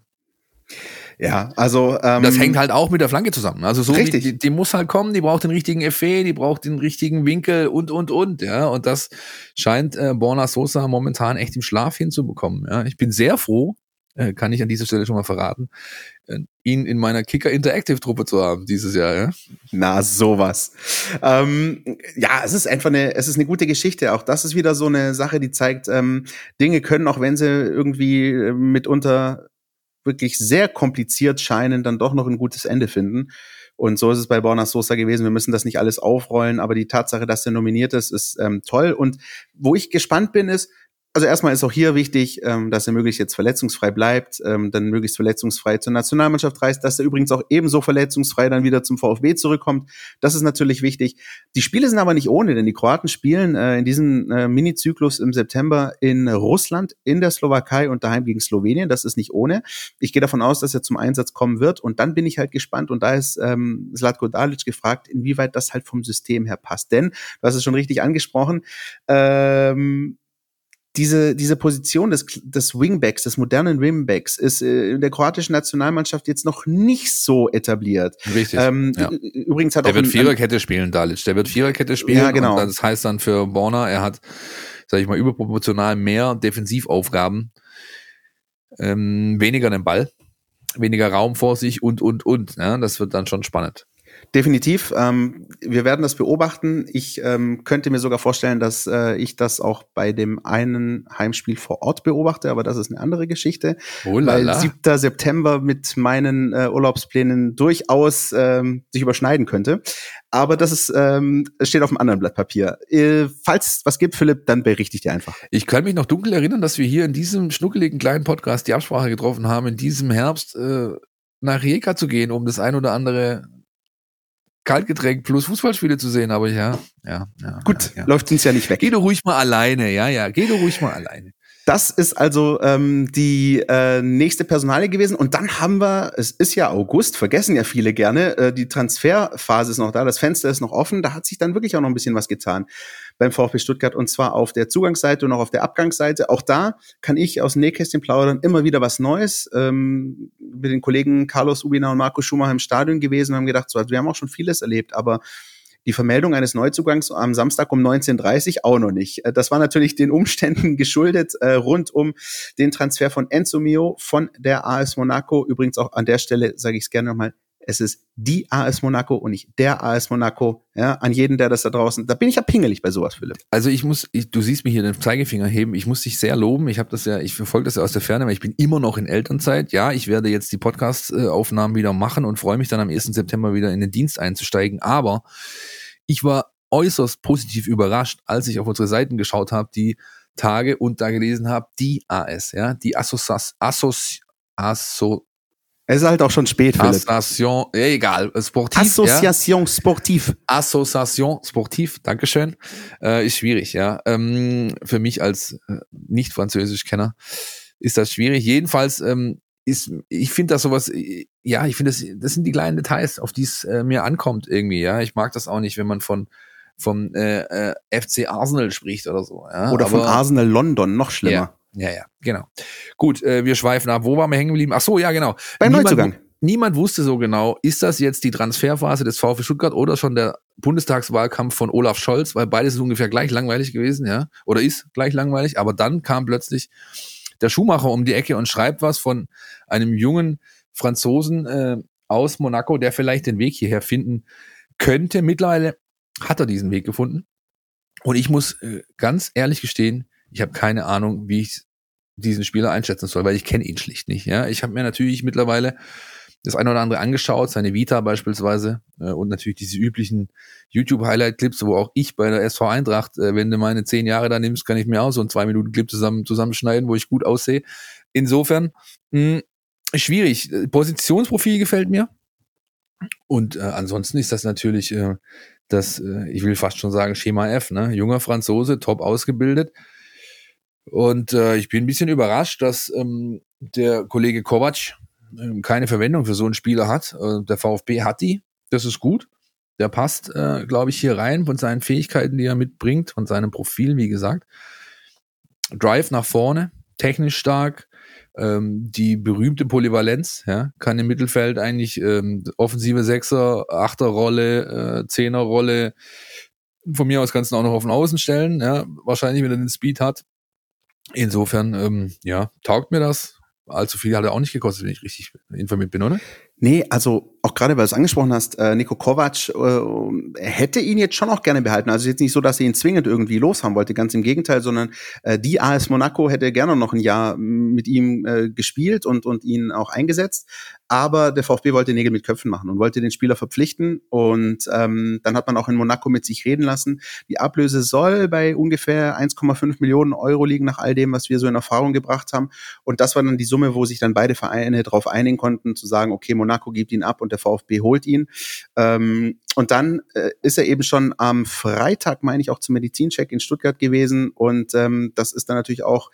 Ja, also ähm, das hängt halt auch mit der Flanke zusammen. Also so richtig. Die, die, muss halt kommen, die braucht den richtigen Effet, die braucht den richtigen Winkel und und und. Ja, und das scheint äh, Borna Sosa momentan echt im Schlaf hinzubekommen. Ja, ich bin sehr froh, äh, kann ich an dieser Stelle schon mal verraten, äh, ihn in meiner Kicker Interactive Truppe zu haben dieses Jahr. Ja? Na, sowas. Ähm, ja, es ist einfach eine, es ist eine gute Geschichte. Auch das ist wieder so eine Sache, die zeigt, ähm, Dinge können, auch wenn sie irgendwie äh, mitunter wirklich sehr kompliziert scheinen, dann doch noch ein gutes Ende finden. Und so ist es bei Borna Sosa gewesen. Wir müssen das nicht alles aufrollen, aber die Tatsache, dass er nominiert ist, ist ähm, toll. Und wo ich gespannt bin, ist, also erstmal ist auch hier wichtig, ähm, dass er möglichst jetzt verletzungsfrei bleibt, ähm, dann möglichst verletzungsfrei zur Nationalmannschaft reist, dass er übrigens auch ebenso verletzungsfrei dann wieder zum VfB zurückkommt. Das ist natürlich wichtig. Die Spiele sind aber nicht ohne, denn die Kroaten spielen äh, in diesem äh, Mini-Zyklus im September in Russland, in der Slowakei und daheim gegen Slowenien. Das ist nicht ohne. Ich gehe davon aus, dass er zum Einsatz kommen wird und dann bin ich halt gespannt und da ist ähm, Zlatko Dalic gefragt, inwieweit das halt vom System her passt. Denn, du hast es schon richtig angesprochen, ähm, diese, diese Position des, des Wingbacks, des modernen Wingbacks, ist äh, in der kroatischen Nationalmannschaft jetzt noch nicht so etabliert. Richtig. Ähm, ja. Übrigens hat der auch wird Viererkette spielen, Dalic. Der wird Viererkette spielen. Ja, genau. das heißt dann für Borna, er hat, sag ich mal, überproportional mehr Defensivaufgaben, ähm, weniger den Ball, weniger Raum vor sich und, und, und. Ja, das wird dann schon spannend. Definitiv. Ähm, wir werden das beobachten. Ich ähm, könnte mir sogar vorstellen, dass äh, ich das auch bei dem einen Heimspiel vor Ort beobachte, aber das ist eine andere Geschichte. Oh weil 7. September mit meinen äh, Urlaubsplänen durchaus ähm, sich überschneiden könnte. Aber das ist, ähm, steht auf einem anderen Blatt Papier. Äh, falls es was gibt, Philipp, dann berichte ich dir einfach. Ich kann mich noch dunkel erinnern, dass wir hier in diesem schnuckeligen kleinen Podcast die Absprache getroffen haben, in diesem Herbst äh, nach Rijeka zu gehen, um das ein oder andere Kaltgetränk plus Fußballspiele zu sehen, aber ja, ja, ja. Gut, ja, ja. läuft uns ja nicht weg. Geh du ruhig mal alleine, ja, ja, geh du ruhig mal alleine. Das ist also ähm, die äh, nächste Personalie gewesen. Und dann haben wir, es ist ja August, vergessen ja viele gerne, äh, die Transferphase ist noch da, das Fenster ist noch offen. Da hat sich dann wirklich auch noch ein bisschen was getan beim VfB Stuttgart und zwar auf der Zugangsseite und auch auf der Abgangsseite. Auch da kann ich aus Nähkästchen plaudern immer wieder was Neues. Ähm, mit den Kollegen Carlos Ubina und Marco Schumacher im Stadion gewesen und haben gedacht, so, also wir haben auch schon vieles erlebt, aber die Vermeldung eines Neuzugangs am Samstag um 19.30 auch noch nicht. Äh, das war natürlich den Umständen geschuldet äh, rund um den Transfer von Enzo Mio von der AS Monaco. Übrigens auch an der Stelle sage ich es gerne nochmal, es ist die AS Monaco und nicht der AS Monaco. Ja, an jeden, der das da draußen. Da bin ich ja pingelig bei sowas, Philipp. Also ich muss, ich, du siehst mich hier den Zeigefinger heben. Ich muss dich sehr loben. Ich habe das ja, ich verfolge das ja aus der Ferne, weil ich bin immer noch in Elternzeit. Ja, ich werde jetzt die Podcast-Aufnahmen wieder machen und freue mich dann am 1. September wieder in den Dienst einzusteigen. Aber ich war äußerst positiv überrascht, als ich auf unsere Seiten geschaut habe, die Tage und da gelesen habe, die AS, ja, die Assos, Asso, Es ist halt auch schon spät, Philipp. Association, ja, egal, sportiv. Association ja. Sportiv. Association Sportiv, Dankeschön. Äh, ist schwierig, ja. Ähm, für mich als äh, Nicht-Französisch-Kenner ist das schwierig. Jedenfalls ähm, ist, ich finde das sowas, ja, ich finde das, das sind die kleinen Details, auf die es äh, mir ankommt irgendwie, ja. Ich mag das auch nicht, wenn man von vom äh, äh, FC Arsenal spricht oder so. Ja? Oder von Arsenal London, noch schlimmer. Ja. Ja, genau. Gut, äh, wir schweifen ab. Wo waren wir hängen geblieben? Ach so, ja, genau. Beim niemand, Neuzugang. Niemand wusste so genau, ist das jetzt die Transferphase des VfB Stuttgart oder schon der Bundestagswahlkampf von Olaf Scholz, weil beides ist ungefähr gleich langweilig gewesen, ja, oder ist gleich langweilig, aber dann kam plötzlich der Schuhmacher um die Ecke und schreibt was von einem jungen Franzosen äh, aus Monaco, der vielleicht den Weg hierher finden könnte. Mittlerweile hat er diesen Weg gefunden. Und ich muss äh, ganz ehrlich gestehen, ich habe keine Ahnung, wie ich diesen Spieler einschätzen soll, weil ich kenne ihn schlicht nicht. Ja, ich habe mir natürlich mittlerweile das eine oder andere angeschaut, seine Vita beispielsweise äh, und natürlich diese üblichen YouTube-Highlight-Clips, wo auch ich bei der SV Eintracht, äh, wenn du meine zehn Jahre da nimmst, kann ich mir auch so einen zwei Minuten Clip zusammen zusammenschneiden, wo ich gut aussehe. Insofern mh, hm, schwierig. Positionsprofil gefällt mir und äh, ansonsten ist das natürlich äh, das, äh, ich will fast schon sagen Schema F, ne? Junger Franzose, top ausgebildet und äh, ich bin ein bisschen überrascht, dass ähm, der Kollege Kovac ähm, keine Verwendung für so einen Spieler hat. Äh, der VfB hat die. Das ist gut. Der passt, äh, glaube ich, hier rein von seinen Fähigkeiten, die er mitbringt, von seinem Profil, wie gesagt. Drive nach vorne, technisch stark, ähm, die berühmte Polyvalenz, ja, kann im Mittelfeld eigentlich ähm, offensive Sechser, Achterrolle, äh, Zehnerrolle, von mir aus kannst du auch noch auf den Außen stellen, ja, wahrscheinlich, wenn er den Speed hat. Insofern, ähm, ja, taugt mir das. Allzu viel hat er auch nicht gekostet, wenn ich richtig informiert bin, oder? Nee, also auch gerade, weil du es angesprochen hast, äh, Nico Kovac äh, hätte ihn jetzt schon auch gerne behalten. Also jetzt nicht so, dass er ihn zwingend irgendwie loshaben wollte, ganz im Gegenteil, sondern äh, die AS Monaco hätte gerne noch ein Jahr mit ihm äh, gespielt und, und ihn auch eingesetzt. Aber der VfB wollte Nägel mit Köpfen machen und wollte den Spieler verpflichten. Und ähm, dann hat man auch in Monaco mit sich reden lassen. Die Ablöse soll bei ungefähr 1,5 Millionen Euro liegen, nach all dem, was wir so in Erfahrung gebracht haben. Und das war dann die Summe, wo sich dann beide Vereine darauf einigen konnten, zu sagen, okay, Monaco gibt ihn ab und der VfB holt ihn. Ähm, und dann äh, ist er eben schon am Freitag, meine ich, auch zum Medizincheck in Stuttgart gewesen. Und ähm, das ist dann natürlich auch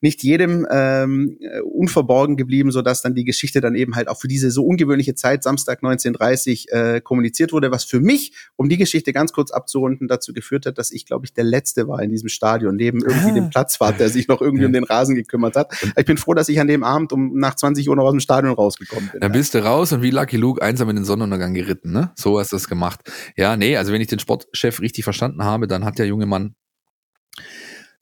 nicht jedem ähm, äh, unverborgen geblieben, so dass dann die Geschichte dann eben halt auch für diese so ungewöhnliche Zeit, Samstag 19.30 äh, kommuniziert wurde, was für mich, um die Geschichte ganz kurz abzurunden, dazu geführt hat, dass ich, glaube ich, der Letzte war in diesem Stadion, neben irgendwie ah. dem Platzwart, der sich noch irgendwie ja. um den Rasen gekümmert hat. Ich bin froh, dass ich an dem Abend um nach 20 Uhr noch aus dem Stadion rausgekommen bin. Dann bist du raus und wie Lucky Luke einsam in den Sonnenuntergang geritten, ne? So hast du das gemacht. Ja, nee, also wenn ich den Sportchef richtig verstanden habe, dann hat der junge Mann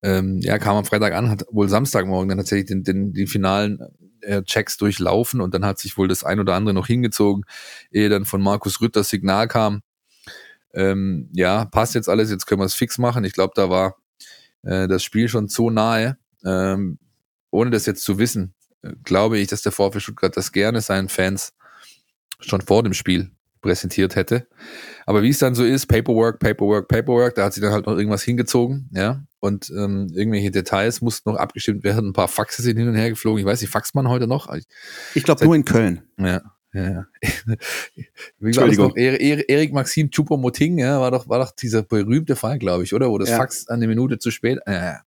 ähm, ja, kam am Freitag an, hat wohl Samstagmorgen dann tatsächlich den, den, die finalen äh, Checks durchlaufen und dann hat sich wohl das ein oder andere noch hingezogen, ehe dann von Markus Rütt das Signal kam. Ähm, ja, passt jetzt alles, jetzt können wir es fix machen. Ich glaube, da war äh, das Spiel schon so nahe. Ähm, ohne das jetzt zu wissen, äh, glaube ich, dass der VfB Stuttgart das gerne seinen Fans schon vor dem Spiel präsentiert hätte. Aber wie es dann so ist, Paperwork, Paperwork, Paperwork, da hat sich dann halt noch irgendwas hingezogen, ja. Und ähm, irgendwelche Details mussten noch abgestimmt werden. Ein paar Faxe sind hin und her geflogen. Ich weiß nicht, faxt man heute noch? Ich glaube nur in Köln. Ja. Ja, Entschuldigung. Erik Maxim Choupo-Moting, ja, war doch, war doch dieser berühmte Fall, glaube ich, oder? Wo das ja. Fax an eine Minute zu spät. Ja,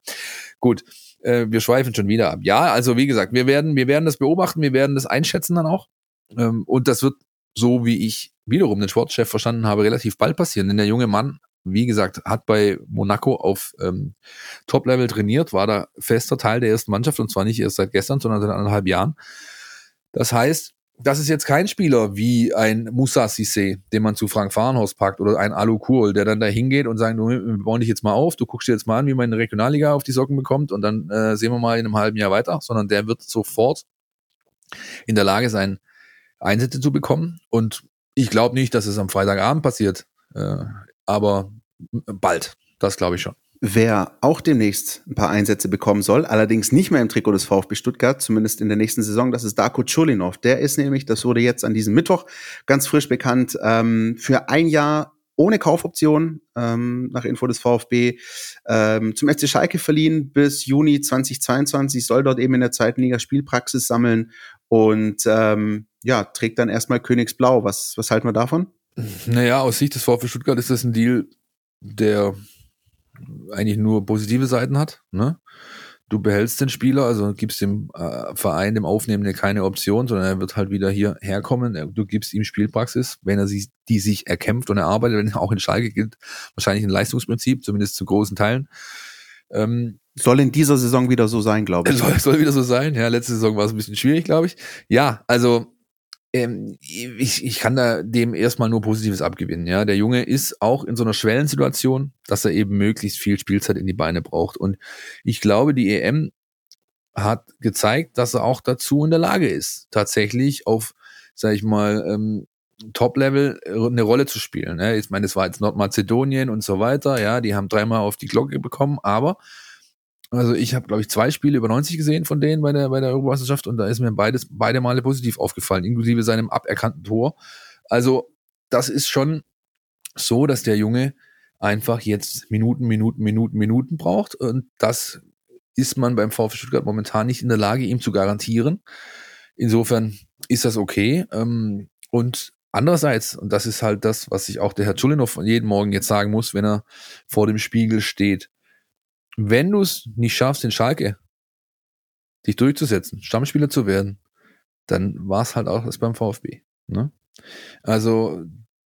gut. Äh, wir schweifen schon wieder ab. Ja, also wie gesagt, wir werden, wir werden das beobachten, wir werden das einschätzen dann auch. Ähm, und das wird so wie ich wiederum den Sportchef verstanden habe, relativ bald passieren. Denn der junge Mann, wie gesagt, hat bei Monaco auf ähm, Top-Level trainiert, war da fester Teil der ersten Mannschaft und zwar nicht erst seit gestern, sondern seit anderthalb Jahren. Das heißt, das ist jetzt kein Spieler wie ein Moussa Sissé, den man zu Frank Fahrenhaus packt oder ein Alu Kurl, der dann da hingeht und sagt, wir bauen dich jetzt mal auf, du guckst dir jetzt mal an, wie man in der Regionalliga auf die Socken bekommt und dann äh, sehen wir mal in einem halben Jahr weiter, sondern der wird sofort in der Lage sein, Einsätze zu bekommen. Und ich glaube nicht, dass es am Freitagabend passiert, äh, aber bald. Das glaube ich schon. Wer auch demnächst ein paar Einsätze bekommen soll, allerdings nicht mehr im Trikot des VfB Stuttgart, zumindest in der nächsten Saison, das ist Darko Chulinov. Der ist nämlich, das wurde jetzt an diesem Mittwoch ganz frisch bekannt, ähm, für ein Jahr ohne Kaufoption ähm, nach Info des VfB ähm, zum FC Schalke verliehen bis Juni 2022, soll dort eben in der zweiten Liga Spielpraxis sammeln und ähm, ja, trägt dann erstmal Königsblau. Was, was halten wir davon? Naja, aus Sicht des VfB Stuttgart ist das ein Deal, der eigentlich nur positive Seiten hat. Ne? Du behältst den Spieler, also gibst dem äh, Verein, dem Aufnehmenden keine Option, sondern er wird halt wieder hier herkommen. Du gibst ihm Spielpraxis, wenn er sie, die sich erkämpft und erarbeitet, wenn er auch in Schalke gilt, wahrscheinlich ein Leistungsprinzip, zumindest zu großen Teilen. Ähm, soll in dieser Saison wieder so sein, glaube ich. Soll, soll wieder so sein. Ja, letzte Saison war es ein bisschen schwierig, glaube ich. Ja, also ähm, ich, ich kann da dem erstmal nur Positives abgewinnen. Ja, der Junge ist auch in so einer Schwellensituation, dass er eben möglichst viel Spielzeit in die Beine braucht. Und ich glaube, die EM hat gezeigt, dass er auch dazu in der Lage ist, tatsächlich auf, sag ich mal, ähm, Top-Level eine Rolle zu spielen. Ne? Ich meine, das war jetzt Nordmazedonien und so weiter. Ja, die haben dreimal auf die Glocke bekommen, aber also ich habe, glaube ich, zwei Spiele über 90 gesehen von denen bei der, bei der Europameisterschaft und da ist mir beides, beide Male positiv aufgefallen, inklusive seinem aberkannten Tor. Also das ist schon so, dass der Junge einfach jetzt Minuten, Minuten, Minuten, Minuten braucht und das ist man beim VfB Stuttgart momentan nicht in der Lage, ihm zu garantieren. Insofern ist das okay. Ähm, und andererseits, und das ist halt das, was sich auch der Herr Chulinov jeden Morgen jetzt sagen muss, wenn er vor dem Spiegel steht, wenn du es nicht schaffst, in Schalke dich durchzusetzen, Stammspieler zu werden, dann war es halt auch das beim VfB. Ne? Also,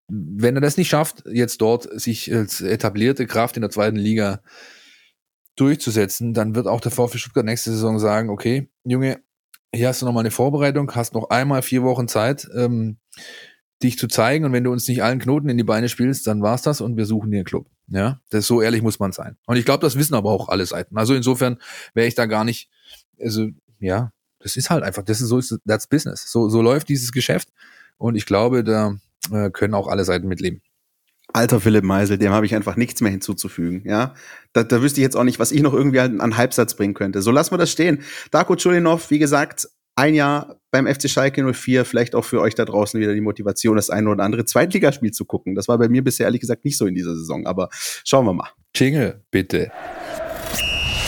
wenn er das nicht schafft, jetzt dort sich als etablierte Kraft in der zweiten Liga durchzusetzen, dann wird auch der VfB Stuttgart nächste Saison sagen, okay, Junge, hier hast du nochmal eine Vorbereitung, hast noch einmal vier Wochen Zeit, ähm, dich zu zeigen. Und wenn du uns nicht allen Knoten in die Beine spielst, dann war's das und wir suchen dir einen Club. Ja, das so ehrlich muss man sein. Und ich glaube, das wissen aber auch alle Seiten. Also insofern wäre ich da gar nicht, also ja, das ist halt einfach, das ist so, that's business. So, so läuft dieses Geschäft. Und ich glaube, da äh, können auch alle Seiten mitleben. Alter Philipp Meisel, dem habe ich einfach nichts mehr hinzuzufügen. Ja, da, da wüsste ich jetzt auch nicht, was ich noch irgendwie an, an Halbsatz bringen könnte. So lassen wir das stehen. Darko Chulinov, wie gesagt, ein Jahr beim FC Schalke 04, vielleicht auch für euch da draußen wieder die Motivation, das eine oder andere Zweitligaspiel zu gucken. Das war bei mir bisher ehrlich gesagt nicht so in dieser Saison, aber schauen wir mal. Jingle, bitte.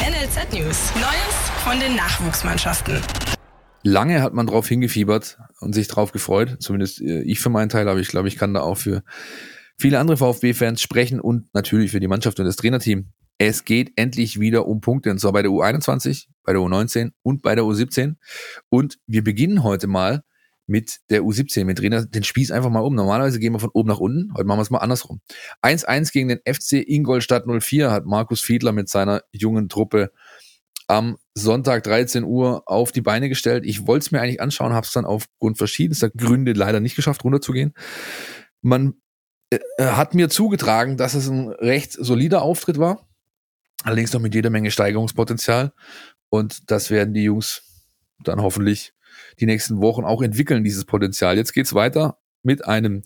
NLZ News. Neues von den Nachwuchsmannschaften. Lange hat man drauf hingefiebert und sich drauf gefreut. Zumindest äh, ich für meinen Teil, aber ich glaube, ich kann da auch für viele andere VfB-Fans sprechen und natürlich für die Mannschaft und das Trainerteam. Es geht endlich wieder um Punkte, und zwar bei der U21, bei der U19 und bei der U17. Und wir beginnen heute mal mit der U17. Wir drehen den Spieß einfach mal um. Normalerweise gehen wir von oben nach unten. Heute machen wir es mal andersrum. 1-1 gegen den FC Ingolstadt 04 hat Markus Fiedler mit seiner jungen Truppe am Sonntag 13 Uhr auf die Beine gestellt. Ich wollte es mir eigentlich anschauen, habe es dann aufgrund verschiedenster Gründe leider nicht geschafft, runterzugehen. Man äh, hat mir zugetragen, dass es ein recht solider Auftritt war. Allerdings noch mit jeder Menge Steigerungspotenzial. Und das werden die Jungs dann hoffentlich die nächsten Wochen auch entwickeln, dieses Potenzial. Jetzt geht's weiter mit einem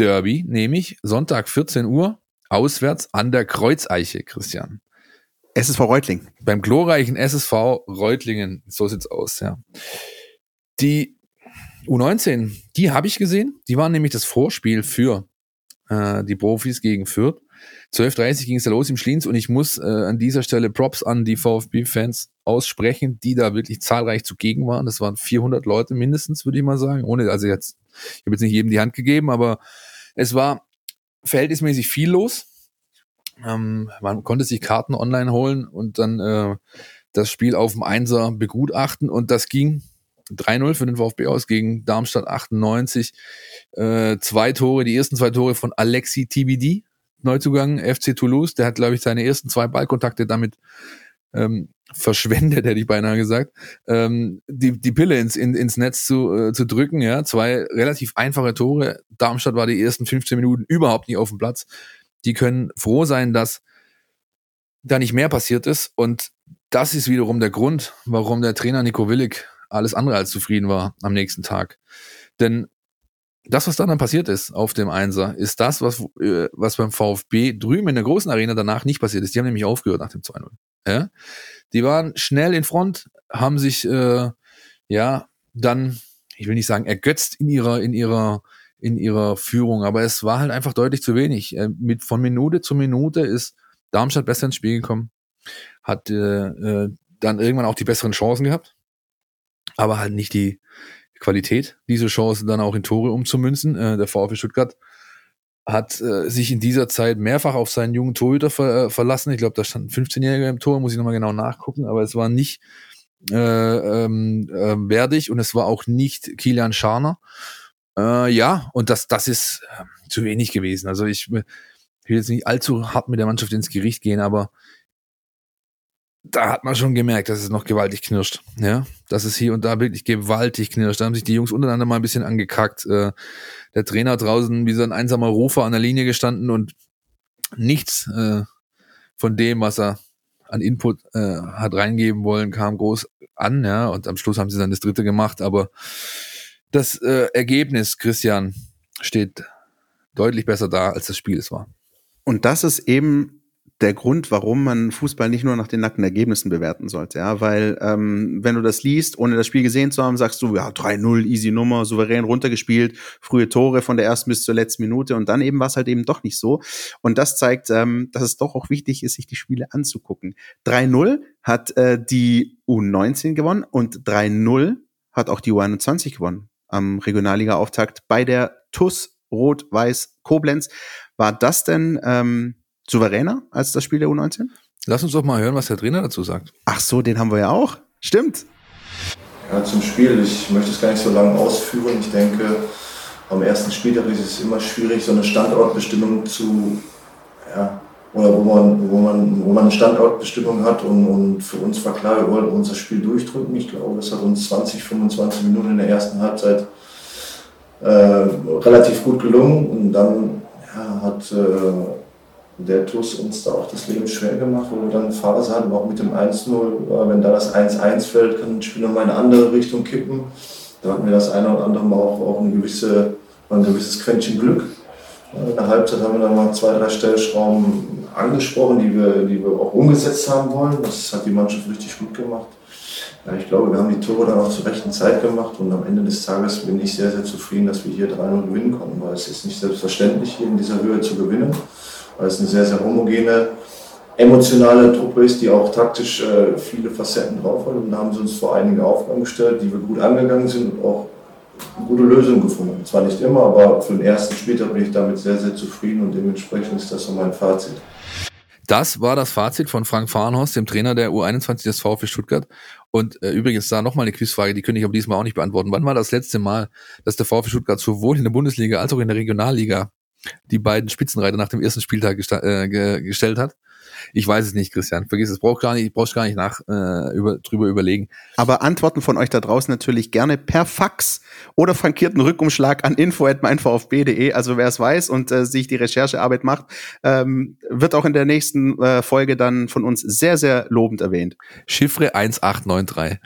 Derby, nämlich Sonntag 14 Uhr, auswärts an der Kreuzeiche, Christian. SSV Reutling. Beim glorreichen SSV Reutlingen. So sieht's aus, ja. Die U19, die habe ich gesehen. Die waren nämlich das Vorspiel für äh, die Profis gegen Fürth. 12.30 ging es da los im Schliens und ich muss äh, an dieser Stelle Props an die VfB-Fans aussprechen, die da wirklich zahlreich zugegen waren. Das waren 400 Leute mindestens, würde ich mal sagen. Ohne, also jetzt, ich habe jetzt nicht jedem die Hand gegeben, aber es war verhältnismäßig viel los. Ähm, man konnte sich Karten online holen und dann äh, das Spiel auf dem Einser begutachten und das ging 3-0 für den VfB aus gegen Darmstadt 98. Äh, zwei Tore, die ersten zwei Tore von Alexi TBD, Neuzugang FC Toulouse. Der hat, glaube ich, seine ersten zwei Ballkontakte damit ähm, verschwendet, hätte ich beinahe gesagt, ähm, die, die Pille ins, in, ins Netz zu, äh, zu drücken. Ja, zwei relativ einfache Tore. Darmstadt war die ersten 15 Minuten überhaupt nicht auf dem Platz. Die können froh sein, dass da nicht mehr passiert ist. Und das ist wiederum der Grund, warum der Trainer Nico Willig alles andere als zufrieden war am nächsten Tag. Denn das, was dann, passiert ist auf dem Einser, ist das, was, äh, was beim VfB drüben in der großen Arena danach nicht passiert ist. Die haben nämlich aufgehört nach dem 2-0. Ja? Die waren schnell in Front, haben sich äh, ja dann, ich will nicht sagen, ergötzt in ihrer, in ihrer, in ihrer Führung, aber es war halt einfach deutlich zu wenig. Äh, mit, von Minute zu Minute ist Darmstadt besser ins Spiel gekommen, hat äh, äh, dann irgendwann auch die besseren Chancen gehabt, aber halt nicht die, Qualität, diese Chance dann auch in Tore umzumünzen. Äh, der VfB Stuttgart hat äh, sich in dieser Zeit mehrfach auf seinen jungen Torhüter ver äh, verlassen. Ich glaube, da stand ein 15-Jähriger im Tor, muss ich nochmal genau nachgucken, aber es war nicht äh, ähm, äh, Werdig und es war auch nicht Kilian Scharner. Äh, ja, und das, das ist äh, zu wenig gewesen. Also ich, ich will jetzt nicht allzu hart mit der Mannschaft ins Gericht gehen, aber da hat man schon gemerkt, dass es noch gewaltig knirscht. Ja, dass es hier und da wirklich gewaltig knirscht. Da haben sich die Jungs untereinander mal ein bisschen angekackt. Äh, der Trainer draußen wie so ein einsamer Rufer an der Linie gestanden und nichts äh, von dem, was er an Input äh, hat reingeben wollen, kam groß an. Ja, und am Schluss haben sie dann das dritte gemacht. Aber das äh, Ergebnis, Christian, steht deutlich besser da, als das Spiel es war. Und das ist eben der Grund, warum man Fußball nicht nur nach den nackten Ergebnissen bewerten sollte. Ja, weil ähm, wenn du das liest, ohne das Spiel gesehen zu haben, sagst du, ja, 3-0, easy Nummer, souverän runtergespielt, frühe Tore von der ersten bis zur letzten Minute und dann eben war es halt eben doch nicht so. Und das zeigt, ähm, dass es doch auch wichtig ist, sich die Spiele anzugucken. 3-0 hat äh, die U19 gewonnen und 3-0 hat auch die U21 gewonnen am Regionalliga-Auftakt bei der TUS Rot-Weiß Koblenz. War das denn ähm, souveräner als das Spiel der U19? Lass uns doch mal hören, was der Trainer dazu sagt. Ach so, den haben wir ja auch. Stimmt. Ja, zum Spiel. Ich möchte es gar nicht so lange ausführen. Ich denke, am ersten Spieltag ist es immer schwierig, so eine Standortbestimmung zu, ja, oder wo man, wo man, wo man eine Standortbestimmung hat und, und für uns war klar, wir wollten unser Spiel durchdrücken. Ich glaube, es hat uns 20, 25 Minuten in der ersten Halbzeit äh, relativ gut gelungen und dann ja, hat äh, der TUS uns da auch das Leben schwer gemacht, wo wir dann Phase hatten, auch mit dem 1-0, äh, wenn da das 1-1 fällt, kann ein Spiel nochmal in eine andere Richtung kippen. Da hatten wir das eine oder andere Mal auch, auch eine gewisse, ein gewisses Quäntchen Glück. In der Halbzeit haben wir dann mal zwei, drei Stellschrauben angesprochen, die wir, die wir auch umgesetzt haben wollen. Das hat die Mannschaft richtig gut gemacht. Ja, ich glaube, wir haben die Tore dann auch zur rechten Zeit gemacht und am Ende des Tages bin ich sehr, sehr zufrieden, dass wir hier 3-0 gewinnen konnten, weil es ist nicht selbstverständlich, hier in dieser Höhe zu gewinnen weil es eine sehr, sehr homogene, emotionale Truppe ist, die auch taktisch äh, viele Facetten drauf hat. Und da haben sie uns vor einige Aufgaben gestellt, die wir gut angegangen sind und auch gute Lösungen gefunden. Zwar nicht immer, aber für den ersten Spieltag bin ich damit sehr, sehr zufrieden und dementsprechend ist das so mein Fazit. Das war das Fazit von Frank Fahrenhorst, dem Trainer der U21 des VfB Stuttgart. Und äh, übrigens da nochmal eine Quizfrage, die könnte ich aber diesmal auch nicht beantworten. Wann war das letzte Mal, dass der VfB Stuttgart sowohl in der Bundesliga als auch in der Regionalliga die beiden Spitzenreiter nach dem ersten Spieltag äh, ge gestellt hat. Ich weiß es nicht, Christian. Vergiss es, brauchst gar nicht, brauchst gar nicht nach äh, über, drüber überlegen. Aber Antworten von euch da draußen natürlich gerne per Fax oder frankierten Rückumschlag an info@meinvfb.de. Also wer es weiß und äh, sich die Recherchearbeit macht, ähm, wird auch in der nächsten äh, Folge dann von uns sehr sehr lobend erwähnt. Chiffre 1893.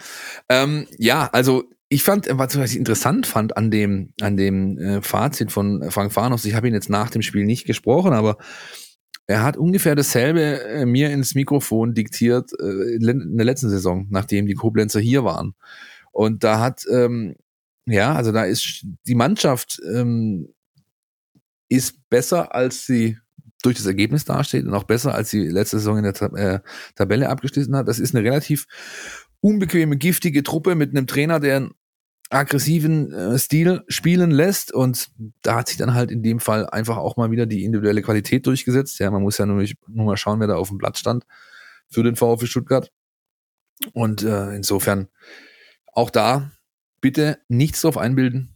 Ähm, ja, also ich fand, was ich interessant fand an dem, an dem äh, Fazit von Frank Farnos, ich habe ihn jetzt nach dem Spiel nicht gesprochen, aber er hat ungefähr dasselbe äh, mir ins Mikrofon diktiert äh, in der letzten Saison, nachdem die Koblenzer hier waren. Und da hat, ähm, ja, also da ist die Mannschaft ähm, ist besser, als sie durch das Ergebnis dasteht und auch besser, als sie letzte Saison in der Tab äh, Tabelle abgeschlossen hat. Das ist eine relativ unbequeme, giftige Truppe mit einem Trainer, der aggressiven äh, Stil spielen lässt und da hat sich dann halt in dem Fall einfach auch mal wieder die individuelle Qualität durchgesetzt. Ja, man muss ja nur, nur mal schauen, wer da auf dem Blatt stand für den VfB Stuttgart. Und äh, insofern auch da bitte nichts drauf einbilden.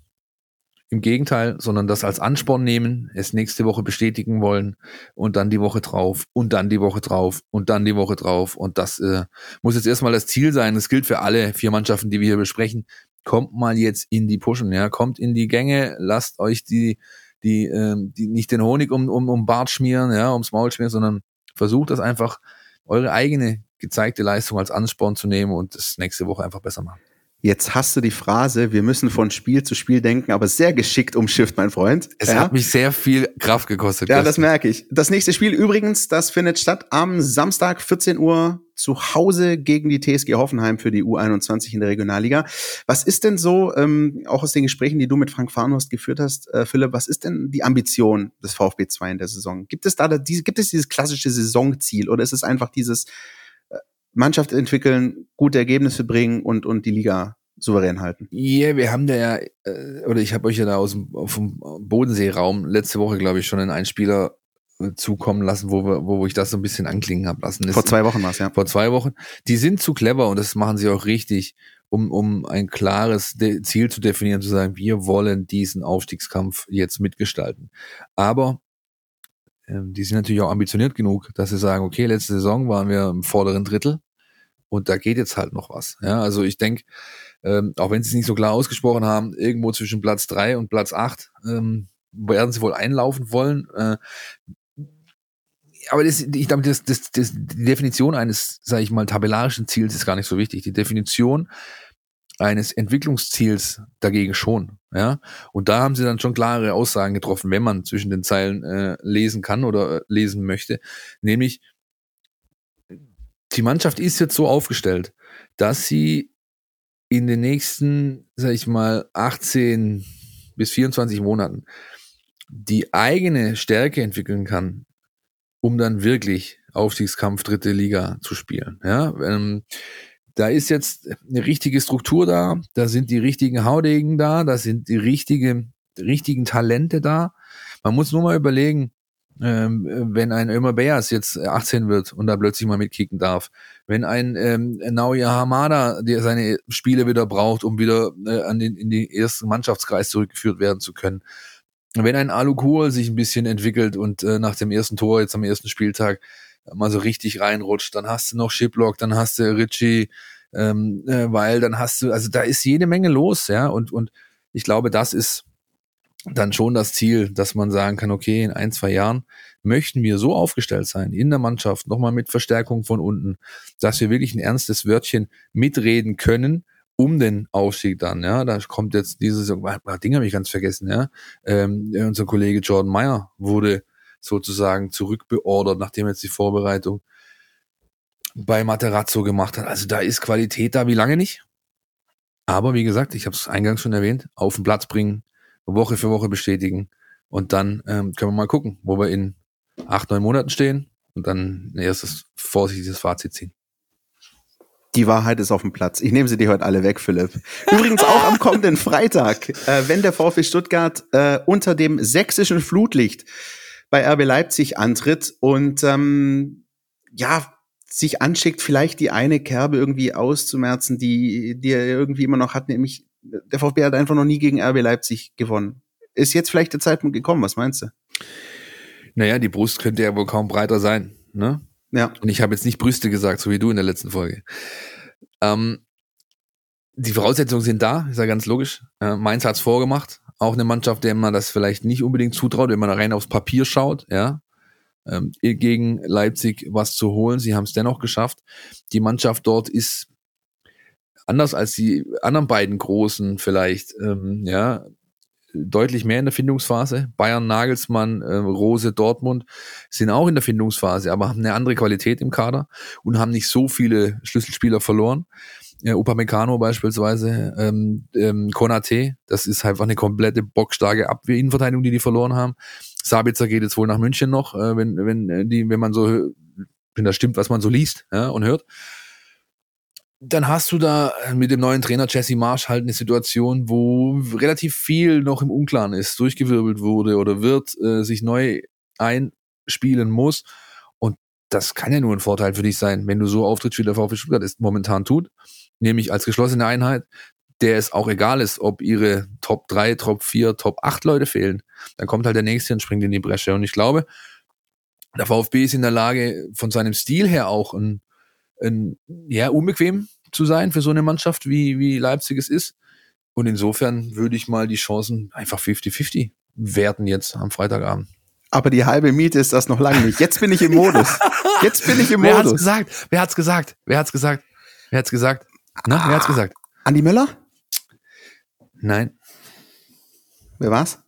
Im Gegenteil, sondern das als Ansporn nehmen, es nächste Woche bestätigen wollen und dann die Woche drauf und dann die Woche drauf und dann die Woche drauf. Und das äh, muss jetzt erstmal das Ziel sein. Das gilt für alle vier Mannschaften, die wir hier besprechen kommt mal jetzt in die Pushen, ja, kommt in die Gänge, lasst euch die, die, ähm, die nicht den Honig um, um, um Bart schmieren, ja, ums Maul schmieren, sondern versucht das einfach, eure eigene gezeigte Leistung als Ansporn zu nehmen und das nächste Woche einfach besser machen. Jetzt hast du die Phrase, wir müssen von Spiel zu Spiel denken, aber sehr geschickt umschifft, mein Freund. Es ja? hat mich sehr viel Kraft gekostet. Ja, das merke ich. Das nächste Spiel übrigens, das findet statt am Samstag 14 Uhr zu Hause gegen die TSG Hoffenheim für die U21 in der Regionalliga. Was ist denn so, ähm, auch aus den Gesprächen, die du mit Frank Farnhorst geführt hast, äh, Philipp, was ist denn die Ambition des VfB 2 in der Saison? Gibt es da, da diese, gibt es dieses klassische Saisonziel oder ist es einfach dieses, Mannschaft entwickeln, gute Ergebnisse bringen und, und die Liga souverän halten. Ja, yeah, wir haben da ja, äh, oder ich habe euch ja da aus dem, vom Bodenseeraum letzte Woche, glaube ich, schon einen Einspieler äh, zukommen lassen, wo, wir, wo ich das so ein bisschen anklingen habe lassen. Vor zwei Wochen war es, ja. Vor zwei Wochen. Die sind zu clever und das machen sie auch richtig, um, um ein klares Ziel zu definieren, zu sagen, wir wollen diesen Aufstiegskampf jetzt mitgestalten. Aber ähm, die sind natürlich auch ambitioniert genug, dass sie sagen, okay, letzte Saison waren wir im vorderen Drittel und da geht jetzt halt noch was. Ja, also ich denke, ähm, auch wenn sie es nicht so klar ausgesprochen haben, irgendwo zwischen Platz drei und Platz acht ähm, werden sie wohl einlaufen wollen. Äh, aber das, ich glaube, das, das, das, die Definition eines, sage ich mal, tabellarischen Ziels ist gar nicht so wichtig. Die Definition eines Entwicklungsziels dagegen schon. Ja, und da haben sie dann schon klare Aussagen getroffen, wenn man zwischen den Zeilen äh, lesen kann oder äh, lesen möchte, nämlich die Mannschaft ist jetzt so aufgestellt, dass sie in den nächsten, sag ich mal, 18 bis 24 Monaten die eigene Stärke entwickeln kann, um dann wirklich Aufstiegskampf dritte Liga zu spielen. Ja, ähm, da ist jetzt eine richtige Struktur da, da sind die richtigen Haudegen da, da sind die richtige, richtigen Talente da. Man muss nur mal überlegen, ähm, wenn ein Ömer Beas jetzt 18 wird und da plötzlich mal mitkicken darf, wenn ein ähm, Naoya Hamada, der seine Spiele wieder braucht, um wieder äh, an den, in den ersten Mannschaftskreis zurückgeführt werden zu können, wenn ein Alu Kohl sich ein bisschen entwickelt und äh, nach dem ersten Tor jetzt am ersten Spieltag mal so richtig reinrutscht, dann hast du noch Shiplock, dann hast du Richie, ähm, äh, weil dann hast du, also da ist jede Menge los, ja, und, und ich glaube, das ist dann schon das Ziel, dass man sagen kann, okay, in ein, zwei Jahren möchten wir so aufgestellt sein in der Mannschaft, nochmal mit Verstärkung von unten, dass wir wirklich ein ernstes Wörtchen mitreden können, um den Aufstieg dann, ja, da kommt jetzt dieses, Ding habe ich ganz vergessen, ja, ähm, unser Kollege Jordan Meyer wurde sozusagen zurückbeordert, nachdem jetzt die Vorbereitung bei Materazzo gemacht hat. Also da ist Qualität da wie lange nicht. Aber wie gesagt, ich habe es eingangs schon erwähnt, auf den Platz bringen, Woche für Woche bestätigen und dann ähm, können wir mal gucken, wo wir in acht, neun Monaten stehen und dann ein erstes vorsichtiges Fazit ziehen. Die Wahrheit ist auf dem Platz. Ich nehme sie dir heute alle weg, Philipp. Übrigens auch am kommenden Freitag, äh, wenn der VfB Stuttgart äh, unter dem sächsischen Flutlicht bei RB Leipzig antritt und ähm, ja, sich anschickt, vielleicht die eine Kerbe irgendwie auszumerzen, die, die er irgendwie immer noch hat, nämlich der VfB hat einfach noch nie gegen RB Leipzig gewonnen. Ist jetzt vielleicht der Zeitpunkt gekommen, was meinst du? Naja, die Brust könnte ja wohl kaum breiter sein, ne? Ja. Und ich habe jetzt nicht Brüste gesagt, so wie du in der letzten Folge. Ähm, die Voraussetzungen sind da, ist ja ganz logisch. Äh, Mainz hat's vorgemacht. Auch eine Mannschaft, der man das vielleicht nicht unbedingt zutraut, wenn man rein aufs Papier schaut, ja. Ähm, gegen Leipzig was zu holen. Sie haben es dennoch geschafft. Die Mannschaft dort ist anders als die anderen beiden großen vielleicht, ähm, ja, deutlich mehr in der Findungsphase. Bayern, Nagelsmann, äh, Rose, Dortmund sind auch in der Findungsphase, aber haben eine andere Qualität im Kader und haben nicht so viele Schlüsselspieler verloren. Ja, Upamecano beispielsweise, ähm, ähm, Konate, das ist einfach eine komplette bockstarke Abwehrinnenverteidigung, die die verloren haben. Sabitzer geht jetzt wohl nach München noch, äh, wenn, wenn, äh, die, wenn man so, wenn das stimmt, was man so liest ja, und hört dann hast du da äh, mit dem neuen Trainer Jesse Marsch halt eine Situation, wo relativ viel noch im Unklaren ist, durchgewirbelt wurde oder wird, äh, sich neu einspielen muss. Und das kann ja nur ein Vorteil für dich sein, wenn du so auftrittst, wie der VfB Stuttgart es momentan tut, nämlich als geschlossene Einheit, der es auch egal ist, ob ihre Top 3, Top 4, Top 8 Leute fehlen. Dann kommt halt der nächste und springt in die Bresche. Und ich glaube, der VfB ist in der Lage, von seinem Stil her auch ein, ein ja, unbequem zu sein für so eine Mannschaft, wie, wie Leipzig es ist. Und insofern würde ich mal die Chancen einfach 50-50 werten jetzt am Freitagabend. Aber die halbe Miete ist das noch lange nicht. Jetzt bin ich im Modus. Jetzt bin ich im Wer Modus. hat's gesagt? Wer hat's gesagt? Wer hat's gesagt? Wer hat's gesagt? Na, wer hat's gesagt? Andi Möller? Nein. Wer war's?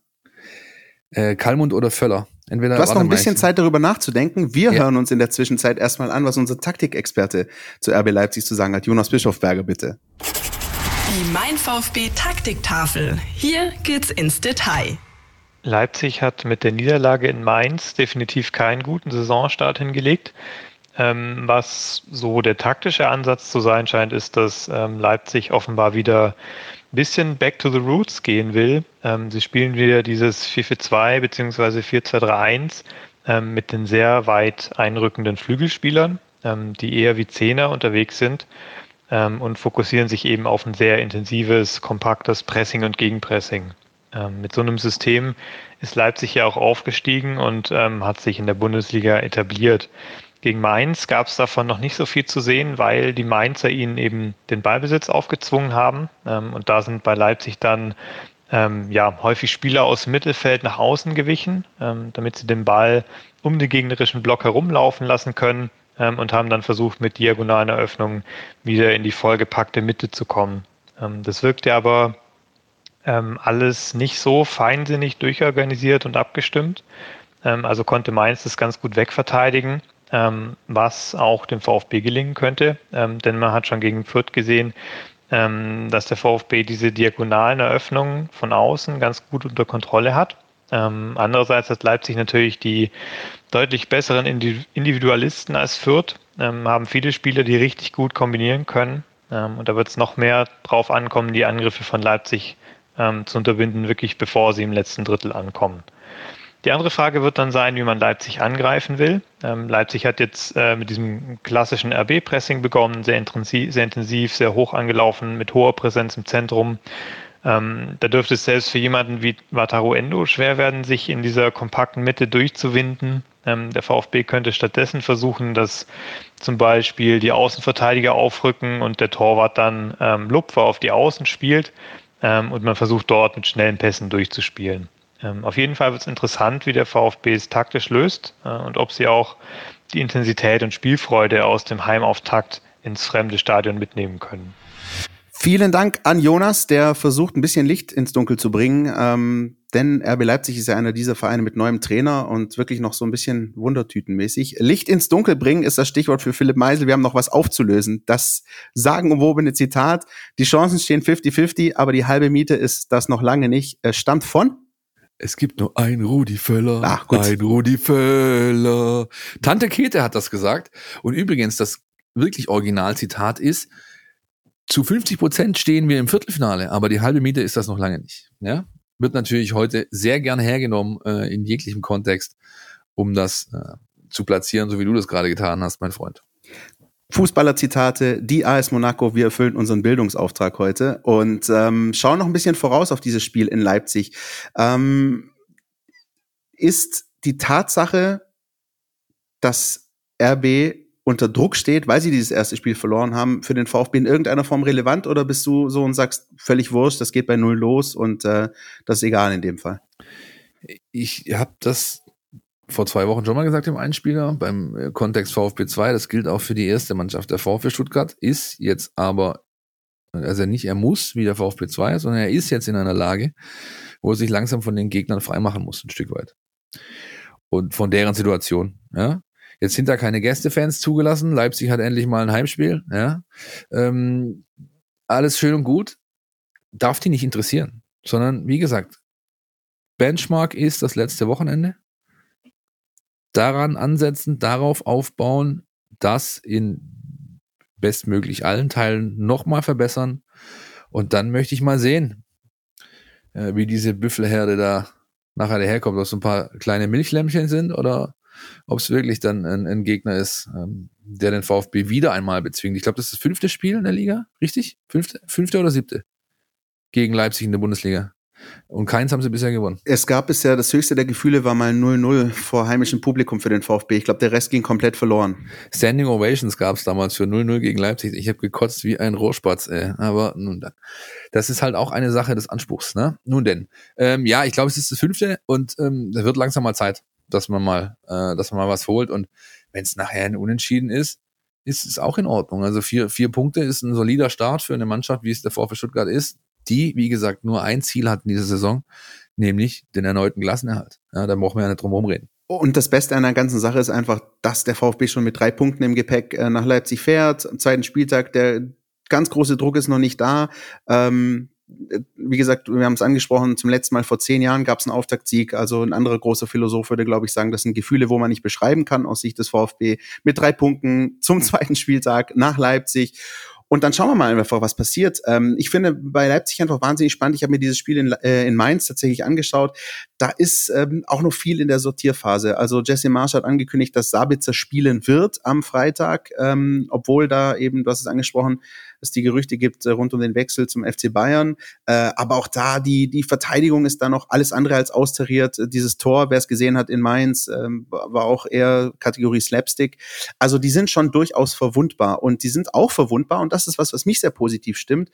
Äh, Kalmund oder Völler. Entweder Du hast noch ein bisschen Zeit darüber nachzudenken. Wir Ja. hören uns in der Zwischenzeit erstmal an, was unser Taktikexperte zu RB Leipzig zu sagen hat. Jonas Bischofberger, bitte. Die Mein VfB Taktiktafel. Hier geht's ins Detail. Leipzig hat mit der Niederlage in Mainz definitiv keinen guten Saisonstart hingelegt. Ähm, was so der taktische Ansatz zu sein scheint, ist, dass ähm, Leipzig offenbar wieder ein bisschen back to the roots gehen will. Ähm, sie spielen wieder dieses 4-4-2 bzw. 4-2-3-1 ähm, mit den sehr weit einrückenden Flügelspielern, ähm, die eher wie Zehner unterwegs sind ähm, und fokussieren sich eben auf ein sehr intensives, kompaktes Pressing und Gegenpressing. mit so einem System ist Leipzig ja auch aufgestiegen und hat sich in der Bundesliga etabliert. Gegen Mainz gab es davon noch nicht so viel zu sehen, weil die Mainzer ihnen eben den Ballbesitz aufgezwungen haben. Ähm, und da sind bei Leipzig dann ähm, ja, häufig Spieler aus dem Mittelfeld nach außen gewichen, ähm, damit sie den Ball um den gegnerischen Block herumlaufen lassen können ähm, und haben dann versucht, mit diagonalen Eröffnungen wieder in die vollgepackte Mitte zu kommen. Ähm, das wirkte aber ähm, alles nicht so feinsinnig durchorganisiert und abgestimmt. also konnte Mainz das ganz gut wegverteidigen ähm, was auch dem VfB gelingen könnte. Ähm, denn man hat schon gegen Fürth gesehen, ähm, dass der VfB diese diagonalen Eröffnungen von außen ganz gut unter Kontrolle hat. Ähm, andererseits hat Leipzig natürlich die deutlich besseren Individualisten als Fürth, ähm, haben viele Spieler, die richtig gut kombinieren können. Ähm, und da wird es noch mehr drauf ankommen, die Angriffe von Leipzig zu unterbinden, wirklich bevor sie im letzten Drittel ankommen. Die andere Frage wird dann sein, wie man Leipzig angreifen will. Ähm, Leipzig hat jetzt äh, mit diesem klassischen RB-Pressing begonnen, sehr intensiv, sehr intensiv, sehr hoch angelaufen, mit hoher Präsenz im Zentrum. Ähm, da dürfte es selbst für jemanden wie Wataru Endo schwer werden, sich in dieser kompakten Mitte durchzuwinden. Ähm, der VfB könnte stattdessen versuchen, dass zum Beispiel die Außenverteidiger aufrücken und der Torwart dann ähm, Lupfer auf die Außen spielt ähm, und man versucht dort mit schnellen Pässen durchzuspielen. Ähm, auf jeden Fall wird es interessant, wie der VfB es taktisch löst äh, und ob sie auch die Intensität und Spielfreude aus dem Heimauftakt ins fremde Stadion mitnehmen können. Vielen Dank an Jonas, der versucht, ein bisschen Licht ins Dunkel zu bringen. Ähm, denn RB Leipzig ist ja einer dieser Vereine mit neuem Trainer und wirklich noch so ein bisschen wundertütenmäßig. Licht ins Dunkel bringen ist das Stichwort für Philipp Meisel. Wir haben noch was aufzulösen. Das sagenumwobene Zitat. Die Chancen stehen 50-50, aber die halbe Miete ist das noch lange nicht. Stammt von? Es gibt nur ein Rudi Völler. Ach, gut. Ein Rudi Völler. Tante Käthe hat das gesagt. Und übrigens, das wirklich Originalzitat ist, zu 50 Prozent stehen wir im Viertelfinale, aber die halbe Miete ist das noch lange nicht. Ja? Wird natürlich heute sehr gern hergenommen äh, in jeglichem Kontext, um das äh, zu platzieren, so wie du das gerade getan hast, mein Freund. Fußballerzitate, die AS Monaco, wir erfüllen unseren Bildungsauftrag heute und ähm, schauen noch ein bisschen voraus auf dieses Spiel in Leipzig. Ähm, ist die Tatsache, dass RB unter Druck steht, weil sie dieses erste Spiel verloren haben, für den VfB in irgendeiner Form relevant oder bist du so und sagst, völlig wurscht, das geht bei null los und äh, das ist egal in dem Fall? Ich habe das vor zwei Wochen schon mal gesagt im Einspieler, beim äh, Kontext VfB 2, das gilt auch für die erste Mannschaft. Der VfB Stuttgart ist jetzt aber, also nicht er muss, wie der VfB 2, sondern er ist jetzt in einer Lage, wo er sich langsam von den Gegnern freimachen muss, ein Stück weit. Und von deren Situation, ja. Jetzt sind da keine Gästefans zugelassen. Leipzig hat endlich mal ein Heimspiel, ja. Ähm, alles schön und gut. Darf die nicht interessieren, sondern wie gesagt, Benchmark ist das letzte Wochenende daran ansetzen, darauf aufbauen, das in bestmöglich allen Teilen nochmal verbessern. Und dann möchte ich mal sehen, äh, wie diese Büffelherde da nachher daherkommt, ob es ein paar kleine Milchlämmchen sind oder ob es wirklich dann ein, ein Gegner ist, ähm, der den VfB wieder einmal bezwingt. Ich glaube, das ist das fünfte Spiel in der Liga, richtig? Fünfte, fünfte oder siebte? Gegen Leipzig in der Bundesliga. Und keins haben sie bisher gewonnen. Es gab bisher, das höchste der Gefühle war mal 0-0 vor heimischem Publikum für den VfB. Ich glaube, der Rest ging komplett verloren. Standing Ovations gab es damals für 0-0 gegen Leipzig. Ich habe gekotzt wie ein Rohrspatz, ey. Aber nun dann. Das ist halt auch eine Sache des Anspruchs, ne? Nun denn. Ähm, ja, ich glaube, es ist das fünfte und ähm, da wird langsam mal Zeit, dass man mal, äh, dass man mal was holt. Und wenn es nachher ein Unentschieden ist, ist es auch in Ordnung. Also vier, vier Punkte ist ein solider Start für eine Mannschaft, wie es der VfB Stuttgart ist die, wie gesagt, nur ein Ziel hatten diese Saison, nämlich den erneuten Klassenerhalt. Ja, da brauchen wir ja nicht drum rumreden. Und das Beste an der ganzen Sache ist einfach, dass der VfB schon mit drei Punkten im Gepäck äh, nach Leipzig fährt. Am zweiten Spieltag, der ganz große Druck ist noch nicht da. Ähm, wie gesagt, wir haben es angesprochen, zum letzten Mal vor zehn Jahren gab es einen Auftaktsieg. Also ein anderer großer Philosoph würde, glaube ich, sagen, das sind Gefühle, wo man nicht beschreiben kann aus Sicht des VfB. Mit drei Punkten zum zweiten Spieltag nach Leipzig. Und dann schauen wir mal einfach, was passiert. Ähm, ich finde bei Leipzig einfach wahnsinnig spannend. Ich habe mir dieses Spiel in, äh, in Mainz tatsächlich angeschaut. Da ist ähm, auch noch viel in der Sortierphase. Also Jesse Marsch hat angekündigt, dass Sabitzer spielen wird am Freitag, ähm, obwohl da eben, du hast es angesprochen, es die Gerüchte gibt äh, rund um den Wechsel zum FC Bayern. Äh, aber auch da, die, die Verteidigung ist da noch alles andere als austariert. Dieses Tor, wer es gesehen hat in Mainz, ähm, war auch eher Kategorie Slapstick. Also die sind schon durchaus verwundbar und die sind auch verwundbar und das ist was, was mich sehr positiv stimmt.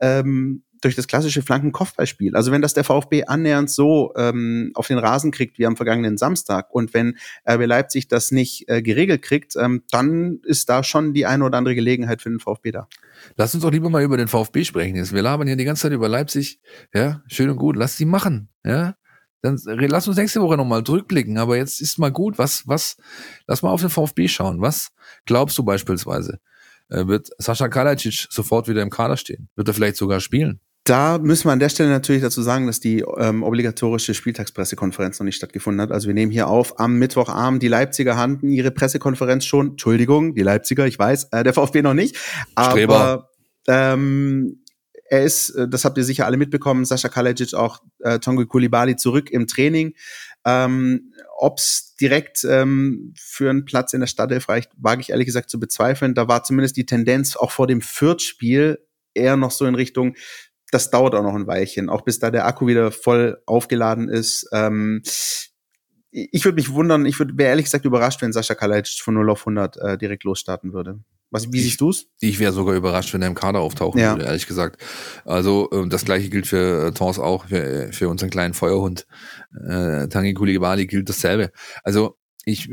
Ähm, durch das klassische Flankenkopfballspiel. Also wenn das der VfB annähernd so ähm, auf den Rasen kriegt wie am vergangenen Samstag und wenn RB Leipzig das nicht äh, geregelt kriegt, ähm, dann ist da schon die eine oder andere Gelegenheit für den VfB da. Lass uns doch lieber mal über den VfB sprechen. Jetzt. Wir labern hier die ganze Zeit über Leipzig. Ja, schön und gut. Lass sie machen. Ja, dann lass uns nächste Woche nochmal zurückblicken. Aber jetzt ist mal gut. Was, was, lass mal auf den VfB schauen. Was glaubst du beispielsweise? Äh, wird Sascha Kalajdzic sofort wieder im Kader stehen? Wird er vielleicht sogar spielen? Da müssen wir an der Stelle natürlich dazu sagen, dass die ähm, obligatorische Spieltagspressekonferenz noch nicht stattgefunden hat. Also wir nehmen hier auf am Mittwochabend. Die Leipziger hatten ihre Pressekonferenz schon. Entschuldigung, die Leipziger, ich weiß, äh, der VfB noch nicht. Aber ähm, er ist, äh, das habt ihr sicher alle mitbekommen, Sascha Kalajic, auch äh, Tongo Kulibali zurück im Training. Ähm, Ob es direkt ähm, für einen Platz in der Startelf reicht, wage ich ehrlich gesagt zu bezweifeln. Da war zumindest die Tendenz auch vor dem Fürth-Spiel eher noch so in Richtung, das dauert auch noch ein Weilchen, auch bis da der Akku wieder voll aufgeladen ist. Ähm, ich würde mich wundern, ich würde wäre ehrlich gesagt überrascht, wenn Sascha Kalajdzic von 0 auf 100 äh, direkt losstarten würde. Was, wie siehst du's? Ich wäre sogar überrascht, wenn er im Kader auftauchen ja. würde, ehrlich gesagt. Also äh, das gleiche gilt für äh, Tons auch, für, für unseren kleinen Feuerhund. Äh, Tangi Kulibali gilt dasselbe. Also ich,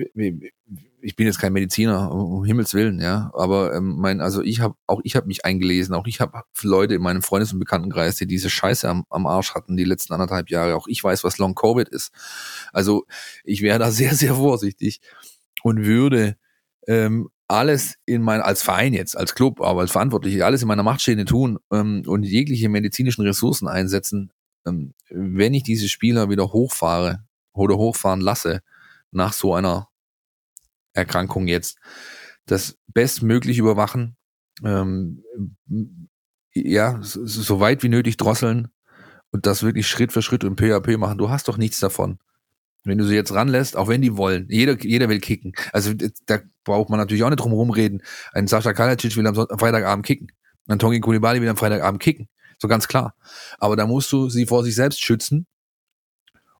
ich bin jetzt kein Mediziner, um Himmels Willen, ja, aber ähm, mein, also ich habe auch ich habe mich eingelesen, auch ich habe Leute in meinem Freundes- und Bekanntenkreis, die diese Scheiße am, am Arsch hatten die letzten anderthalb Jahre. Auch ich weiß, was Long Covid ist. Also ich wäre da sehr, sehr vorsichtig und würde ähm, alles in mein, als Verein jetzt, als Club, aber als Verantwortliche, alles in meiner Macht tun ähm, und jegliche medizinischen Ressourcen einsetzen, ähm, wenn ich diese Spieler wieder hochfahre oder hochfahren lasse, nach so einer Erkrankung jetzt, das bestmöglich überwachen, ähm, ja, so, so weit wie nötig drosseln und das wirklich Schritt für Schritt und PHP machen. Du hast doch nichts davon. Wenn du sie jetzt ranlässt, auch wenn die wollen, jeder, jeder will kicken. Also da braucht man natürlich auch nicht drum rumreden. Ein Sascha Kalajdzic will am, am Freitagabend kicken. Ein Tongi Kulibali will am Freitagabend kicken. So ganz klar. Aber da musst du sie vor sich selbst schützen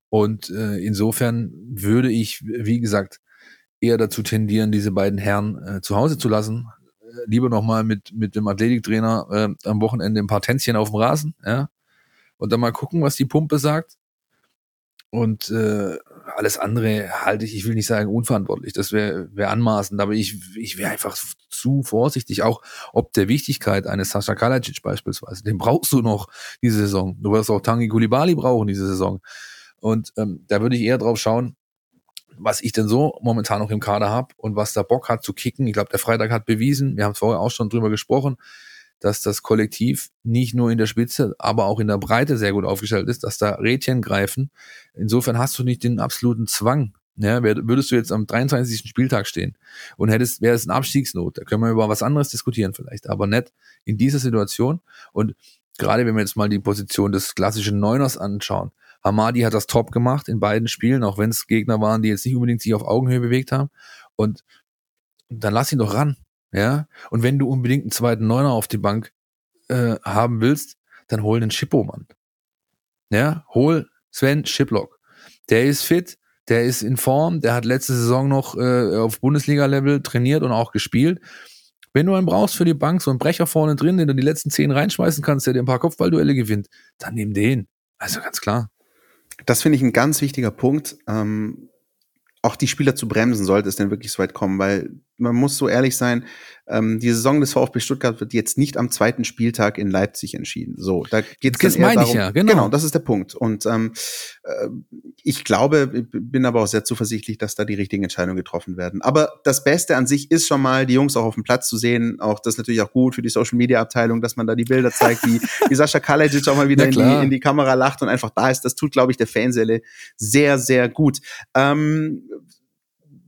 und äh, insofern würde ich, wie gesagt, eher dazu tendieren, diese beiden Herren äh, zu Hause zu lassen. Äh, lieber nochmal mit, mit dem Athletiktrainer äh, am Wochenende ein paar Tänzchen auf dem Rasen, ja. Und dann mal gucken, was die Pumpe sagt. Und äh, alles andere halte ich, ich will nicht sagen unverantwortlich, das wäre wär anmaßend, aber ich, ich wäre einfach zu vorsichtig, auch ob der Wichtigkeit eines Sascha Kalajic beispielsweise. Den brauchst du noch diese Saison. Du wirst auch Tangi Kulibali brauchen diese Saison. Und ähm, da würde ich eher drauf schauen, was ich denn so momentan noch im Kader habe und was da Bock hat zu kicken. Ich glaube, der Freitag hat bewiesen, wir haben vorher auch schon drüber gesprochen, dass das Kollektiv nicht nur in der Spitze, aber auch in der Breite sehr gut aufgestellt ist, dass da Rädchen greifen. Insofern hast du nicht den absoluten Zwang. Ja, würdest du jetzt am 23. Spieltag stehen und hättest, wäre es ein Abstiegsnot, da können wir über was anderes diskutieren vielleicht, aber nicht in dieser Situation. Und gerade wenn wir jetzt mal die Position des klassischen Neuners anschauen, Hamadi hat das top gemacht in beiden Spielen, auch wenn es Gegner waren, die jetzt nicht unbedingt sich auf Augenhöhe bewegt haben. Und dann lass ihn doch ran. Ja. Und wenn du unbedingt einen zweiten Neuner auf die Bank äh, haben willst, dann hol den Schippo, Mann. Ja, hol Sven Schiplock. Der ist fit, der ist in Form, der hat letzte Saison noch äh, auf Bundesliga-Level trainiert und auch gespielt. Wenn du einen brauchst für die Bank, so einen Brecher vorne drin, den du die letzten zehn reinschmeißen kannst, der dir ein paar Kopfballduelle gewinnt, dann nimm den. Also ganz klar. Das finde ich ein ganz wichtiger Punkt. Ähm, auch die Spieler zu bremsen, sollte es denn wirklich so weit kommen, weil man muss so ehrlich sein, ähm, die Saison des VfB Stuttgart wird jetzt nicht am zweiten Spieltag in Leipzig entschieden. So, da geht es meine ich ja, genau. Genau, das ist der Punkt. Und ähm, äh, ich glaube, bin aber auch sehr zuversichtlich, dass da die richtigen Entscheidungen getroffen werden. Aber das Beste an sich ist schon mal, die Jungs auch auf dem Platz zu sehen. Auch das ist natürlich auch gut für die Social Media Abteilung, dass man da die Bilder zeigt, wie, wie Sascha Kalajic auch mal wieder in die, in die Kamera lacht und einfach da ist. Das tut, glaube ich, der Fanseele sehr, sehr gut. Ähm,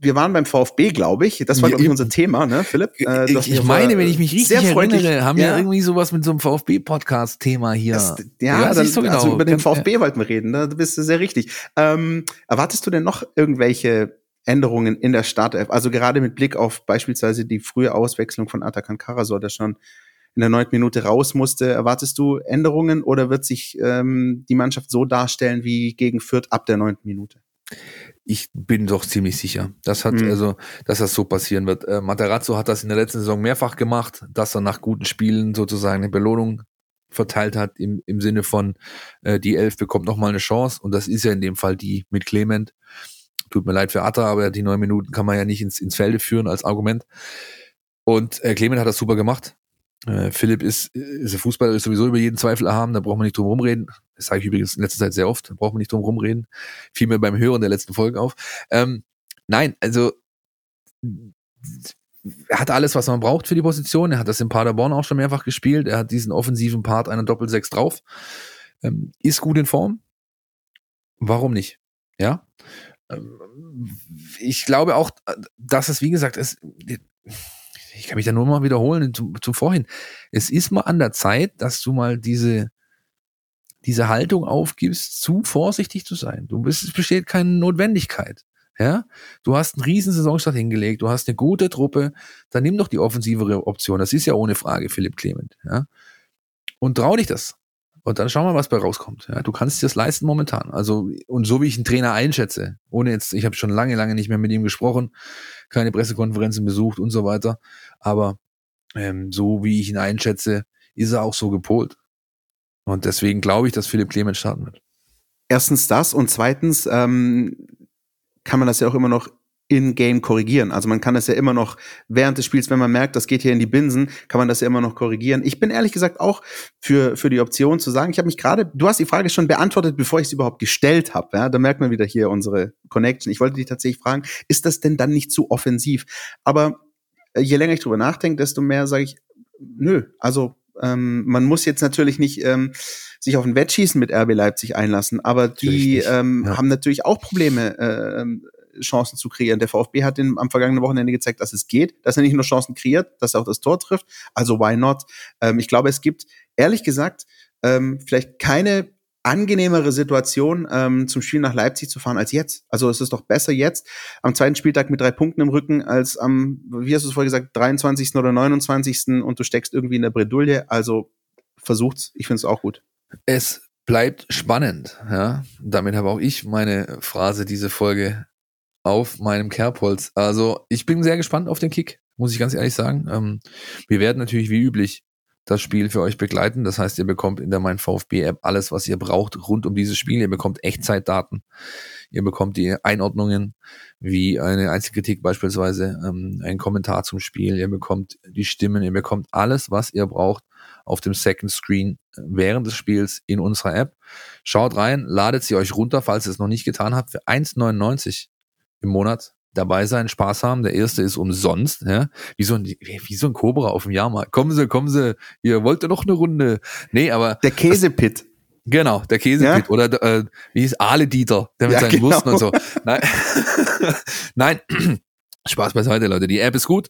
wir waren beim VfB, glaube ich. Das war, Ja, glaube ich, unser Thema, ne, Philipp? Äh, ich meine, wenn ich mich richtig sehr freundlich- erinnere, haben wir ja. irgendwie sowas mit so einem VfB-Podcast-Thema hier. Das, ja, siehst dann, du genau. also über den VfB wollten wir reden, ne? da bist du sehr richtig. Ähm, erwartest du denn noch irgendwelche Änderungen in der Startelf? Also gerade mit Blick auf beispielsweise die frühe Auswechslung von Atakan Karasor, der schon in der neunten Minute raus musste. Erwartest du Änderungen oder wird sich ähm, die Mannschaft so darstellen wie gegen Fürth ab der neunten Minute? Ich bin doch ziemlich sicher. Das hat Mhm. also, dass das so passieren wird. Äh, Materazzo hat das in der letzten Saison mehrfach gemacht, dass er nach guten Spielen sozusagen eine Belohnung verteilt hat im, im Sinne von äh, die Elf bekommt noch mal eine Chance und das ist ja in dem Fall die mit Clement. Tut mir leid für Atta, aber die neun Minuten kann man ja nicht ins, ins Felde führen als Argument. Und äh, Clement hat das super gemacht. Äh, Philipp ist, ist ein Fußballer, ist sowieso über jeden Zweifel erhaben, da braucht man nicht drum rumreden. Das sage ich übrigens in letzter Zeit sehr oft, da braucht man nicht drum rumreden. Fiel mir beim Hören der letzten Folgen auf. Ähm, nein, also er hat alles, was man braucht für die Position. Er hat das in Paderborn auch schon mehrfach gespielt. Er hat diesen offensiven Part einer Doppelsechs drauf. Ähm, ist gut in Form. Warum nicht? Ja. Ähm, ich glaube auch, dass es, wie gesagt, es, ich kann mich da nur mal wiederholen zum, zum Vorhin. Es ist mal an der Zeit, dass du mal diese, diese Haltung aufgibst, zu vorsichtig zu sein. Du bist, es besteht keine Notwendigkeit. Ja, du hast einen riesen Saisonstart hingelegt, du hast eine gute Truppe, dann nimm doch die offensivere Option. Das ist ja ohne Frage Philipp Clement. Ja, und trau dich das. Und dann schauen wir, was bei rauskommt. Ja, du kannst dir das leisten momentan. Also, und so wie ich einen Trainer einschätze, ohne jetzt, ich habe schon lange, lange nicht mehr mit ihm gesprochen, keine Pressekonferenzen besucht und so weiter. Aber ähm, so wie ich ihn einschätze, ist er auch so gepolt. Und deswegen glaube ich, dass Philipp Clement starten wird. Erstens das und zweitens ähm, kann man das ja auch immer noch in-game korrigieren. Also man kann das ja immer noch während des Spiels, wenn man merkt, das geht hier in die Binsen, kann man das ja immer noch korrigieren. Ich bin ehrlich gesagt auch für, für die Option zu sagen, ich habe mich gerade, du hast die Frage schon beantwortet, bevor ich sie überhaupt gestellt habe. Ja? Da merkt man wieder hier unsere Connection. Ich wollte dich tatsächlich fragen, ist das denn dann nicht zu offensiv? Aber äh, je länger ich drüber nachdenke, desto mehr sage ich, nö, also ähm, man muss jetzt natürlich nicht ähm, sich auf ein Wettschießen mit RB Leipzig einlassen, aber die ähm, ja. haben natürlich auch Probleme, äh, ähm, Chancen zu kreieren. Der VfB hat in, am vergangenen Wochenende gezeigt, dass es geht, dass er nicht nur Chancen kreiert, dass er auch das Tor trifft. Also why not? Ähm, ich glaube, es gibt ehrlich gesagt ähm, vielleicht keine angenehmere Situation, ähm, zum Spiel nach Leipzig zu fahren als jetzt. Also es ist doch besser jetzt am zweiten Spieltag mit drei Punkten im Rücken als am, wie hast du es vorher gesagt, 23. oder 29. und du steckst irgendwie in der Bredouille. Also versucht's. Ich finde es auch gut. Es bleibt spannend. Ja, damit habe auch ich meine Phrase diese Folge auf meinem Kerbholz. Also ich bin sehr gespannt auf den Kick, muss ich ganz ehrlich sagen. Ähm, wir werden natürlich wie üblich das Spiel für euch begleiten. Das heißt, ihr bekommt in der Mein VfB App alles, was ihr braucht rund um dieses Spiel. Ihr bekommt Echtzeitdaten. Ihr bekommt die Einordnungen wie eine Einzelkritik beispielsweise, ähm, ein Kommentar zum Spiel. Ihr bekommt die Stimmen. Ihr bekommt alles, was ihr braucht auf dem Second Screen während des Spiels in unserer App. Schaut rein, ladet sie euch runter, falls ihr es noch nicht getan habt, für 1,99 im Monat dabei sein, Spaß haben. Der erste ist umsonst, ja. Wie so ein, wie so ein Cobra auf dem Jahrmarkt. Kommen Sie, kommen Sie, ihr wollt ja noch eine Runde. Nee, aber Der Käsepit. Genau, der Käsepit Ja? oder äh, wie hieß Ale Dieter, der mit Ja, seinen genau. Wursten und so. Nein, Nein. Spaß beiseite, Leute. Die App ist gut.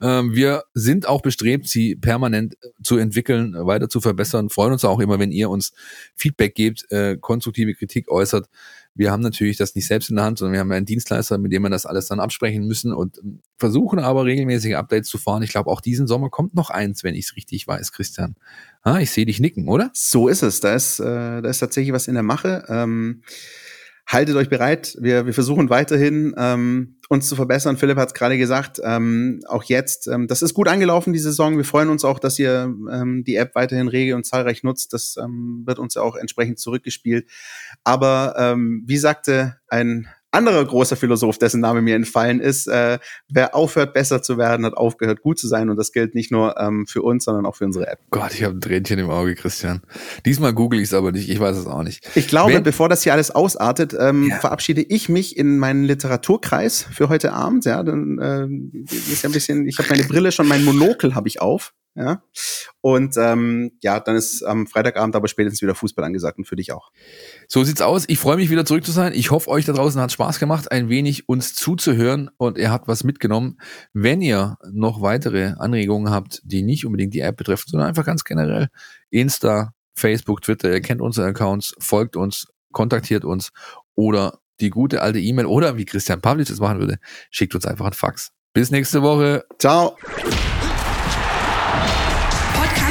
Ähm, wir sind auch bestrebt, sie permanent zu entwickeln, weiter zu verbessern. Freuen uns auch immer, wenn ihr uns Feedback gebt, äh, konstruktive Kritik äußert. Wir haben natürlich das nicht selbst in der Hand, sondern wir haben einen Dienstleister, mit dem wir das alles dann absprechen müssen und ähm, versuchen aber regelmäßige Updates zu fahren. Ich glaube, auch diesen Sommer kommt noch eins, wenn ich es richtig weiß, Christian. Ah, ich sehe dich nicken, oder? So ist es. Da ist, äh, da ist tatsächlich was in der Mache. Ähm, haltet euch bereit. Wir, wir versuchen weiterhin ähm, uns zu verbessern. Philipp hat es gerade gesagt. Ähm, auch jetzt, ähm, das ist gut angelaufen, die Saison. Wir freuen uns auch, dass ihr ähm, die App weiterhin rege und zahlreich nutzt. Das ähm, wird uns ja auch entsprechend zurückgespielt. Aber ähm, wie sagte ein anderer großer Philosoph, dessen Name mir entfallen ist, äh, wer aufhört, besser zu werden, hat aufgehört, gut zu sein. Und das gilt nicht nur ähm, für uns, sondern auch für unsere App. Gott, ich habe ein Tränchen im Auge, Christian. Diesmal google ich es aber nicht, ich weiß es auch nicht. Ich glaube, Wenn, bevor das hier alles ausartet, ähm, ja. verabschiede ich mich in meinen Literaturkreis für heute Abend. Ja, dann äh, ist ja ein bisschen, ich habe meine Brille schon, mein Monokel habe ich auf. Ja. Und ähm, ja, dann ist am Freitagabend aber spätestens wieder Fußball angesagt und für dich auch. So sieht's aus. Ich freue mich wieder zurück zu sein. Ich hoffe, euch da draußen hat Spaß gemacht, ein wenig uns zuzuhören und ihr habt was mitgenommen. Wenn ihr noch weitere Anregungen habt, die nicht unbedingt die App betreffen, sondern einfach ganz generell Insta, Facebook, Twitter, ihr kennt unsere Accounts, folgt uns, kontaktiert uns oder die gute alte E-Mail oder wie Christian Pavlic es machen würde, schickt uns einfach ein Fax. Bis nächste Woche. Ciao.